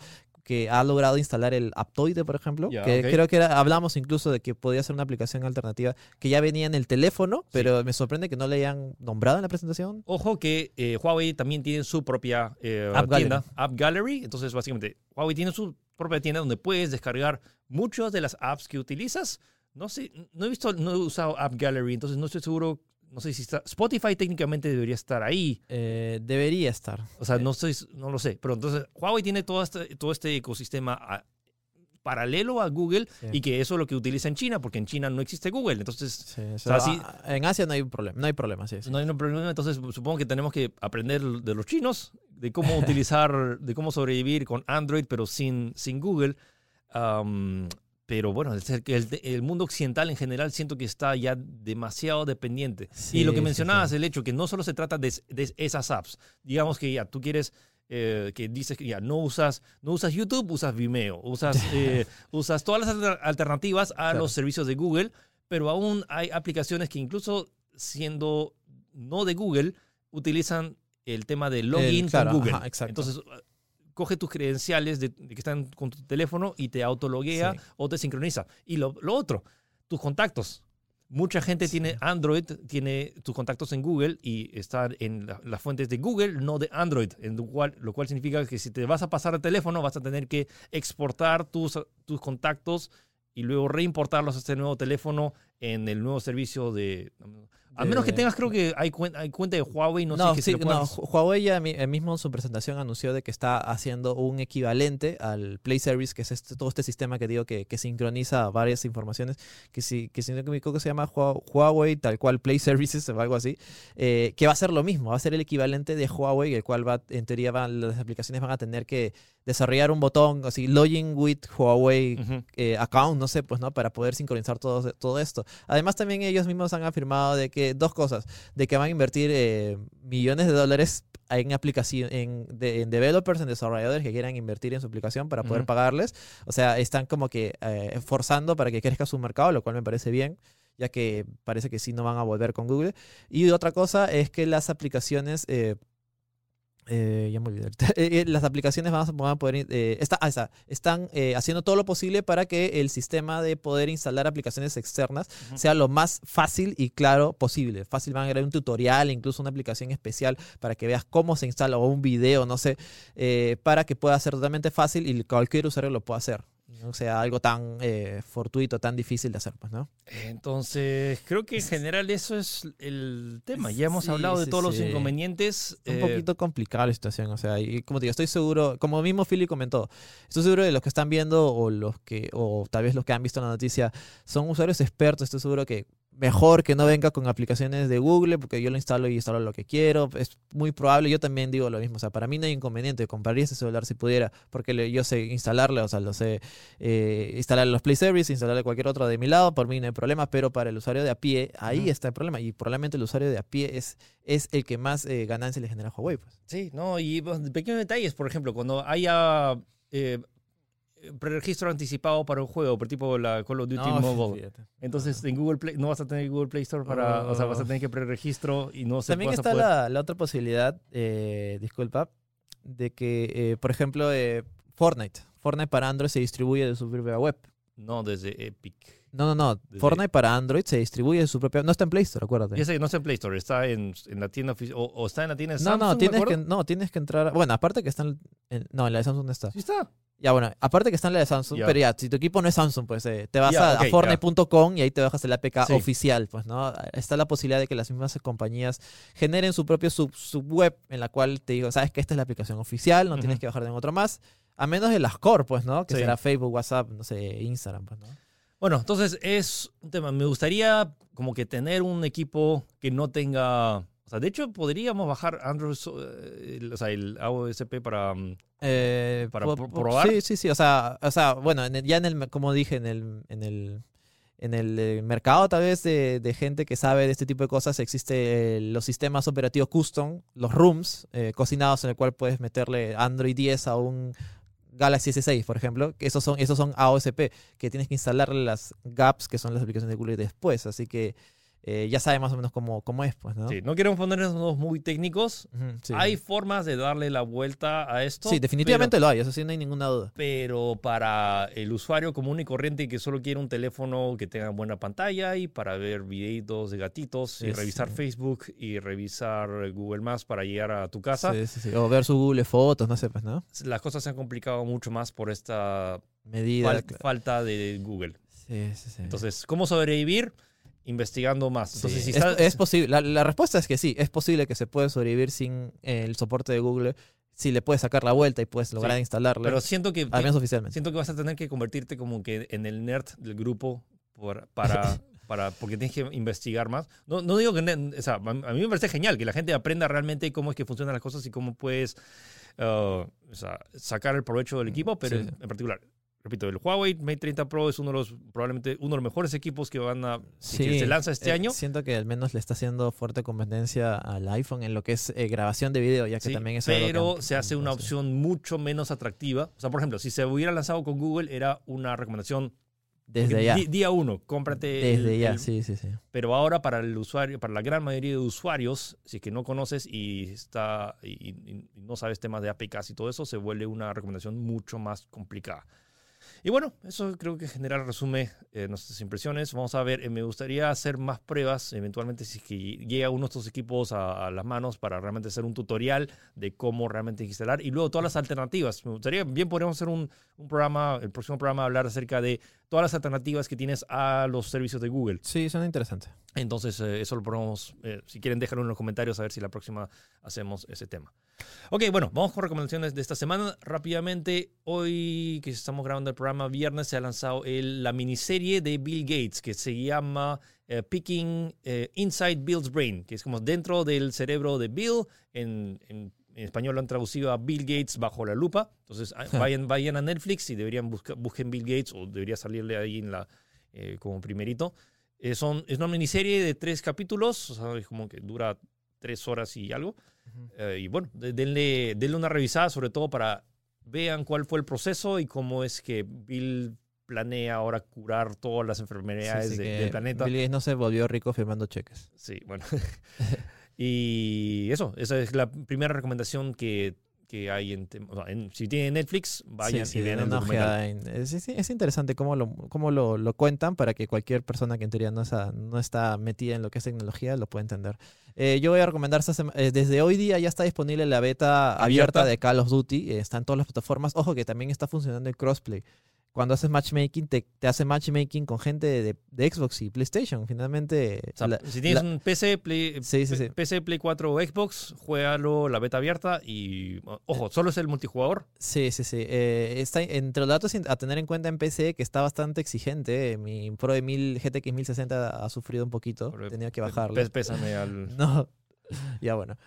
que ha logrado instalar el Aptoide, por ejemplo. Que creo que era- hablamos incluso de que podía ser una aplicación alternativa que ya venía en el teléfono, pero me sorprende que no le hayan nombrado en la presentación. Ojo que eh, Huawei también tiene su propia eh, App tienda, App Gallery. Entonces, básicamente, Huawei tiene su propia tienda donde puedes descargar muchas de las apps que utilizas. No sé, no he visto, no he usado App Gallery, entonces no estoy seguro. No sé si está. Spotify técnicamente debería estar ahí. Eh, debería estar. O sea, no, estoy, no lo sé. Pero entonces, Huawei tiene todo este, todo este ecosistema ah, paralelo a Google Sí. y que eso es lo que utiliza en China, porque en China no existe Google. Entonces, sí, o sea, sea, sí- en Asia no hay problema, no hay problema, sí, no hay ningún problema. Entonces, supongo que tenemos que aprender de los chinos, de cómo utilizar, de cómo sobrevivir con Android, pero sin, sin Google. Pero bueno, el, el- el mundo occidental en general siento que está ya demasiado dependiente. Sí, y lo que mencionabas, sí. el hecho que no solo se trata de, de esas apps. Digamos que ya tú quieres, eh, que dices que ya no usas, no usas YouTube, usas Vimeo, usas, eh, usas todas las alter- alternativas a Claro. los servicios de Google, pero aún hay aplicaciones que incluso siendo no de Google, utilizan el tema de login El- claro, con Google. ajá. Entonces, coge tus credenciales de, de que están con tu teléfono y te autologuea Sí. o te sincroniza. Y lo, lo otro, tus contactos. Mucha gente Sí. tiene Android, tiene tus contactos en Google y están en la- las fuentes de Google, no de Android, en lo cual, lo cual significa que si te vas a pasar de teléfono vas a tener que exportar tus, tus contactos y luego reimportarlos a este nuevo teléfono en el nuevo servicio de... A menos que tengas, creo que hay, cuen- hay cuenta de Huawei, no, No, sé que sí, si lo no, Huawei ya mi- mismo en su presentación anunció de que está haciendo un equivalente al Play Service, que es este, todo este sistema que digo que, que sincroniza varias informaciones, que si, que si no me equivoco se llama Hua- Huawei tal cual Play Services o algo así, eh, que va a ser lo mismo, va a ser el equivalente de Huawei, el cual va, en teoría van, las aplicaciones van a tener que desarrollar un botón, así, login with Huawei eh, account, no sé, pues, ¿no? Para poder sincronizar todo, todo esto. Además, también ellos mismos han afirmado de que dos cosas, de que van a invertir eh, millones de dólares en aplicación, en, de- en developers, en desarrolladores que quieran invertir en su aplicación para poder pagarles. O sea, están como que eh, forzando para que crezca su mercado, lo cual me parece bien ya que parece que sí no van a volver con Google. Y otra cosa es que las aplicaciones eh, eh, ya me olvidé. Eh, eh, las aplicaciones van a, van a poder. eh, está, ah, está. están eh, haciendo todo lo posible para que el sistema de poder instalar aplicaciones externas sea lo más fácil y claro posible. Fácil, van a agregar un tutorial, incluso una aplicación especial para que veas cómo se instala o un video, no sé, para que pueda ser totalmente fácil y cualquier usuario lo pueda hacer. No sea algo tan eh, fortuito, tan difícil de hacer, pues, ¿no? Entonces, creo que en general eso es el tema. Ya hemos Sí, hablado de sí, todos los inconvenientes. un eh, poquito complicada la situación, o sea, y como te digo, estoy seguro, como mismo Philly comentó, estoy seguro de los que están viendo o los que, o tal vez los que han visto la noticia, son usuarios expertos, estoy seguro que mejor que no venga con aplicaciones de Google, porque yo lo instalo y instalo lo que quiero. Es muy probable, yo también digo lo mismo. O sea, para mí no hay inconveniente, compraría ese celular si pudiera, porque le- yo sé instalarle, o sea, lo sé eh, instalar los Play Service, instalarle cualquier otro de mi lado, por mí no hay problema, pero para el usuario de a pie, ahí está el problema. Y probablemente el usuario de a pie es, es el que más eh, ganancia le genera a Huawei. Pues. Sí, no, y pues, pequeños detalles, por ejemplo, cuando haya eh, preregistro anticipado para un juego, por tipo la Call of Duty No, Mobile, fíjate. entonces en Google Play no vas a tener Google Play Store para, o sea, vas a tener que preregistro y no se También vas a está poder- la, la otra posibilidad, eh, disculpa, de que, eh, por ejemplo, eh, Fortnite. Fortnite para Android se distribuye de su propia web. No, desde Epic. No, no, no. Desde- Fortnite para Android se distribuye de su propia... No está en Play Store, acuérdate. Sé no está en Play Store, está en, en la tienda o, o está en la tienda de no, Samsung, no, ¿me tienes que, no, tienes que entrar... Bueno, aparte que está en... en- no, en la de Samsung no está. Sí está. Ya, bueno, aparte que está en la de Samsung, pero ya, si tu equipo no es Samsung, pues eh, te vas a, a ok, ya. fortnite.com y ahí te bajas el APK Sí. oficial, pues, ¿no? Está la posibilidad de que las mismas compañías generen su propio sub, subweb en la cual te digo, sabes que esta es la aplicación oficial, no tienes que bajar de otro más, a menos de las core, pues, ¿no? Que Sí. será Facebook, WhatsApp, no sé, Instagram, pues, ¿no? Bueno, entonces es un tema. Me gustaría como que tener un equipo que no tenga. O sea, de hecho, podríamos bajar Android, eh, o sea, el AOSP para. Eh, ¿Para po- probar? Sí, sí, sí. O sea, o sea bueno, en el- ya en el, como dije, en el, en el, en el eh, mercado tal vez de, de gente que sabe de este tipo de cosas, existe eh, los sistemas operativos custom, los rooms, eh, cocinados en el cual puedes meterle Android 10 a un Galaxy S6, por ejemplo. Que esos son, esos son AOSP, que tienes que instalarle las gaps, que son las aplicaciones de Google después. Así que eh, ya sabes más o menos cómo, cómo es, pues, ¿no? Sí, no queremos ponernos muy técnicos. Sí. Hay formas de darle la vuelta a esto. Sí, definitivamente lo hay, eso sí, no hay ninguna duda. Pero para el usuario común y corriente que solo quiere un teléfono que tenga buena pantalla y para ver videitos de gatitos y revisar sí. Facebook y revisar Google Maps para llegar a tu casa, Sí, sí, sí. O ver su Google Fotos, no sé, pues, ¿no? las cosas se han complicado mucho más por esta Medida. fal- claro. falta de Google. Sí, sí, sí. Entonces, ¿cómo sobrevivir? Investigando más. Entonces, Sí, si es, está- es posible. La, la respuesta es que sí, es posible que se puede sobrevivir sin eh, el soporte de Google. Si le puedes sacar la vuelta y puedes lograr Sí, instalarlo. pero siento que, al menos oficialmente. siento que vas a tener que convertirte como que en el nerd del grupo por- para, para, porque tienes que investigar más. No, no digo que, o sea, a a mí me parece genial que la gente aprenda realmente cómo es que funcionan las cosas y cómo puedes uh, o sea, sacar el provecho del equipo, pero Sí. en, en particular, repito, el Huawei Mate 30 Pro es uno de los, probablemente uno de los mejores equipos que van a, que se lanza este eh, año. Siento que al menos le está haciendo fuerte competencia al iPhone en lo que es eh, grabación de video, ya que Sí, también es que pero se hace una opción mucho menos atractiva. O sea, por ejemplo, si se hubiera lanzado con Google, era una recomendación Desde ya. Día uno, cómprate. el- Desde ya, el- sí, sí, sí. Pero ahora para el usuario, para la gran mayoría de usuarios, si es que no conoces y está y no sabes temas de APKs y todo eso, se vuelve una recomendación mucho más complicada. Y bueno, eso creo que en general resume eh, nuestras impresiones. Vamos a ver, eh, me gustaría hacer más pruebas, eventualmente si es que llega uno de estos equipos a, las manos para realmente hacer un tutorial de cómo realmente instalar y luego todas las alternativas. Me gustaría, bien podríamos hacer un programa, el próximo programa hablar acerca de todas las alternativas que tienes a los servicios de Google. Sí, suena interesante. Entonces, eh, eso lo ponemos, eh, si quieren, déjalo en los comentarios a ver si la próxima hacemos ese tema. Ok, bueno, vamos con recomendaciones de esta semana. Rápidamente, hoy que estamos grabando el programa viernes, se ha lanzado el- la miniserie de Bill Gates que se llama eh, Picking Inside Bill's Brain, que es como dentro del cerebro de Bill. En, en- en español lo han traducido a Bill Gates bajo la lupa. Entonces, ah, vayan, vayan a Netflix y deberían buscar, busquen Bill Gates o debería salirle ahí en la, eh, como primerito. Eh, son, es una miniserie de tres capítulos, o sea, es como que dura tres horas y algo. Eh, y bueno, de- denle, denle una revisada, sobre todo para vean cuál fue el proceso y cómo es que Bill planea ahora curar todas las enfermedades Sí, sí, de- del planeta. Bill Gates no se volvió rico firmando cheques. Sí, bueno. y eso, esa es la primera recomendación que, que hay en, Si tienen Netflix, vayan Sí, sí, y vean el documental. es, es- es interesante cómo lo, cómo lo, lo cuentan para que cualquier persona que en teoría no, está- no está metida en lo que es tecnología lo pueda entender. Eh, yo voy a recomendar eh, desde hoy día ya está disponible la beta abierta, Abierta. de Call of Duty, eh, está en todas las plataformas. Ojo que también está funcionando el crossplay. Cuando haces matchmaking, te, te hace matchmaking con gente de, de Xbox y PlayStation. Finalmente, O sea, la- si tienes la- un PC, Play, Sí, sí, P- sí. PC, Play 4 o Xbox, juégalo la beta abierta y, ojo, solo es el multijugador. Sí, sí, sí. Eh, está entre los datos a tener en cuenta en PC que está bastante exigente. eh, Mi Pro de 1000 GTX 1060 ha sufrido un poquito. Pero, He tenido que bajarlo. pés- Pésame al... No. ya bueno.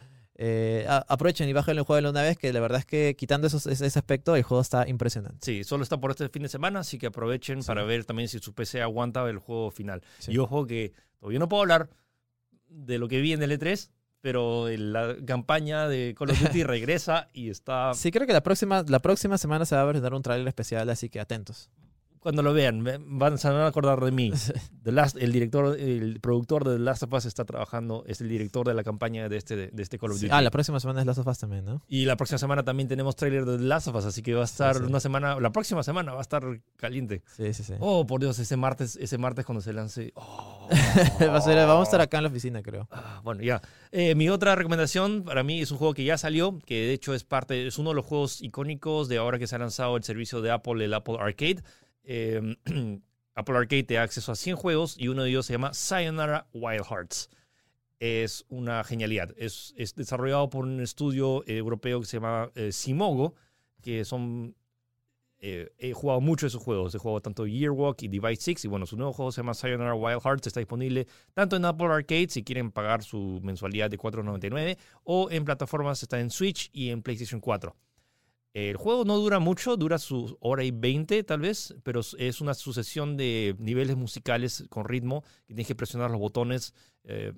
Eh, a- aprovechen y bajen el juego de una vez, que la verdad es que quitando esos- ese, ese aspecto, el juego está impresionante. Sí, solo está por este fin de semana, así que aprovechen Sí. para ver también si su PC aguanta el juego final. Sí. Y ojo que todavía no puedo hablar de lo que vi en el E3, pero la campaña de Call of Duty regresa y está... Sí, creo que la próxima, la próxima semana se va a presentar un tráiler especial, así que atentos. Cuando lo vean, van, se van a acordar de mí. The Last, el director, el productor de The Last of Us está trabajando, es el director de la campaña de este, de este Call of Sí. Duty. Ah, la próxima semana es Last of Us también, ¿no? Y la próxima semana también tenemos tráiler de The Last of Us, así que va a estar sí. una semana, la próxima semana va a estar caliente. Sí, sí, sí. Oh, por Dios, ese martes, ese martes cuando se lance. oh. Va a ser- vamos a estar acá en la oficina, creo. Ah, bueno, ya. Eh, mi otra recomendación para mí es un juego que ya salió, que de hecho es parte, es uno de los juegos icónicos de ahora que se ha lanzado el servicio de Apple, el Apple Arcade. Eh, Apple Arcade te da acceso a 100 juegos y uno de ellos se llama Sayonara Wild Hearts. Es una genialidad. Es, es desarrollado por un estudio eh, europeo que se llama eh, Simogo, que son... eh, he jugado mucho de esos juegos. He jugado tanto Yearwalk y Divide 6. Y bueno, su nuevo juego se llama Sayonara Wild Hearts. Está disponible tanto en Apple Arcade si quieren pagar su mensualidad de 4.99 o en plataformas está en Switch y en PlayStation 4. El juego no dura mucho, dura su hora y 20 tal vez, pero es- es una sucesión de niveles musicales con ritmo que tienes que presionar los botones. eh,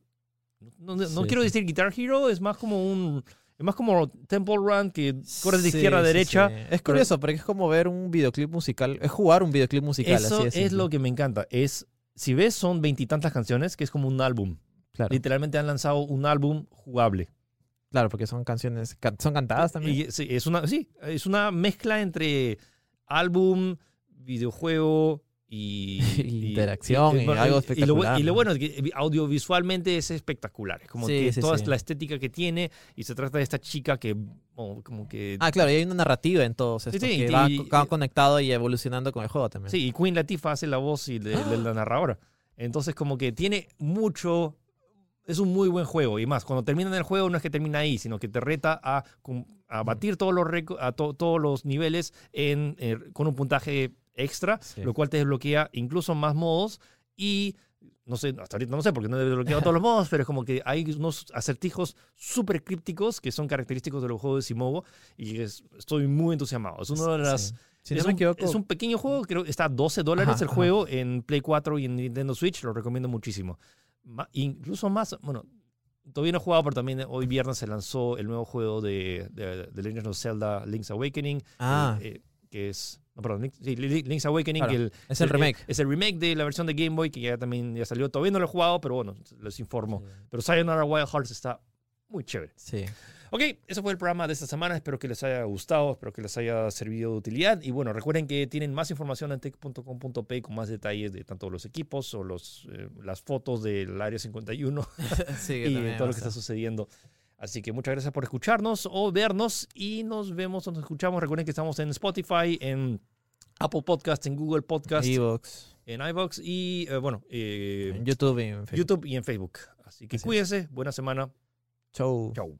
no no- no Sí, quiero sí. decir Guitar Hero, es más como un... Es más como Temple Run que corres de Sí, izquierda a derecha. Es curioso, porque es como ver un videoclip musical. Es jugar un videoclip musical. Eso así es simple. lo que me encanta. Es, si ves, son veintitantas canciones, que es como un álbum. Claro, Literalmente han lanzado un álbum jugable. Claro, porque son canciones. can- son cantadas también. Y, sí, es una, sí, es una mezcla entre álbum, videojuego y... Interacción y algo lo, espectacular, y lo ¿no? bueno es que audiovisualmente es espectacular. Es como Sí, que sí, toda la estética que tiene y se trata de esta chica que oh, como que... Ah, claro, y hay una narrativa en todos estos sí, que y- va, conectado y evolucionando con el juego también. Sí, y Queen Latifah hace la voz y de, de la narradora. Entonces, como que tiene mucho. Es un muy buen juego. Y más, cuando termina el juego, no es que termina ahí, sino que te reta a, a batir todos los, a to- todos los niveles en, eh, con un puntaje extra, Sí. lo cual te desbloquea incluso más modos. Y no sé, hasta ahorita no sé porque no he desbloqueado todos los modos, pero es como que hay unos acertijos súper crípticos que son característicos de los juegos de Simogo. Y es- estoy muy entusiasmado. Es uno de las. Sí. Si es, no me un, es un pequeño juego, creo que está a 12 dólares Ajá, el ajá. juego en Play 4 y en Nintendo Switch, lo recomiendo muchísimo. Incluso más, bueno, todavía no he jugado, pero también hoy viernes se lanzó el nuevo juego de, de, de Legend of Zelda Link's Awakening, Ah, eh, eh, que es, no, perdón, Link- sí, Li- Link's Awakening, Claro, que el- es el remake. Es el remake de la versión de Game Boy que ya también ya salió, todavía no lo he jugado, pero bueno, les informo. Pero Sayonara Wild Hearts está muy chévere. Sí. Ok, eso fue el programa de esta semana. Espero que les haya gustado, espero que les haya servido de utilidad. Y bueno, recuerden que tienen más información en tech.com.p con más detalles de tanto los equipos o los, eh, las fotos del Área 51 sí, y todo lo que está sucediendo. Así que muchas gracias por escucharnos o vernos y nos vemos o nos escuchamos. Recuerden que estamos en Spotify, en Apple Podcast, en Google Podcast, Evox, en iVoox y eh, bueno, eh, en YouTube y en Facebook. YouTube y en Facebook. Así que Así es. cuídense, buena semana. Chau. Chau.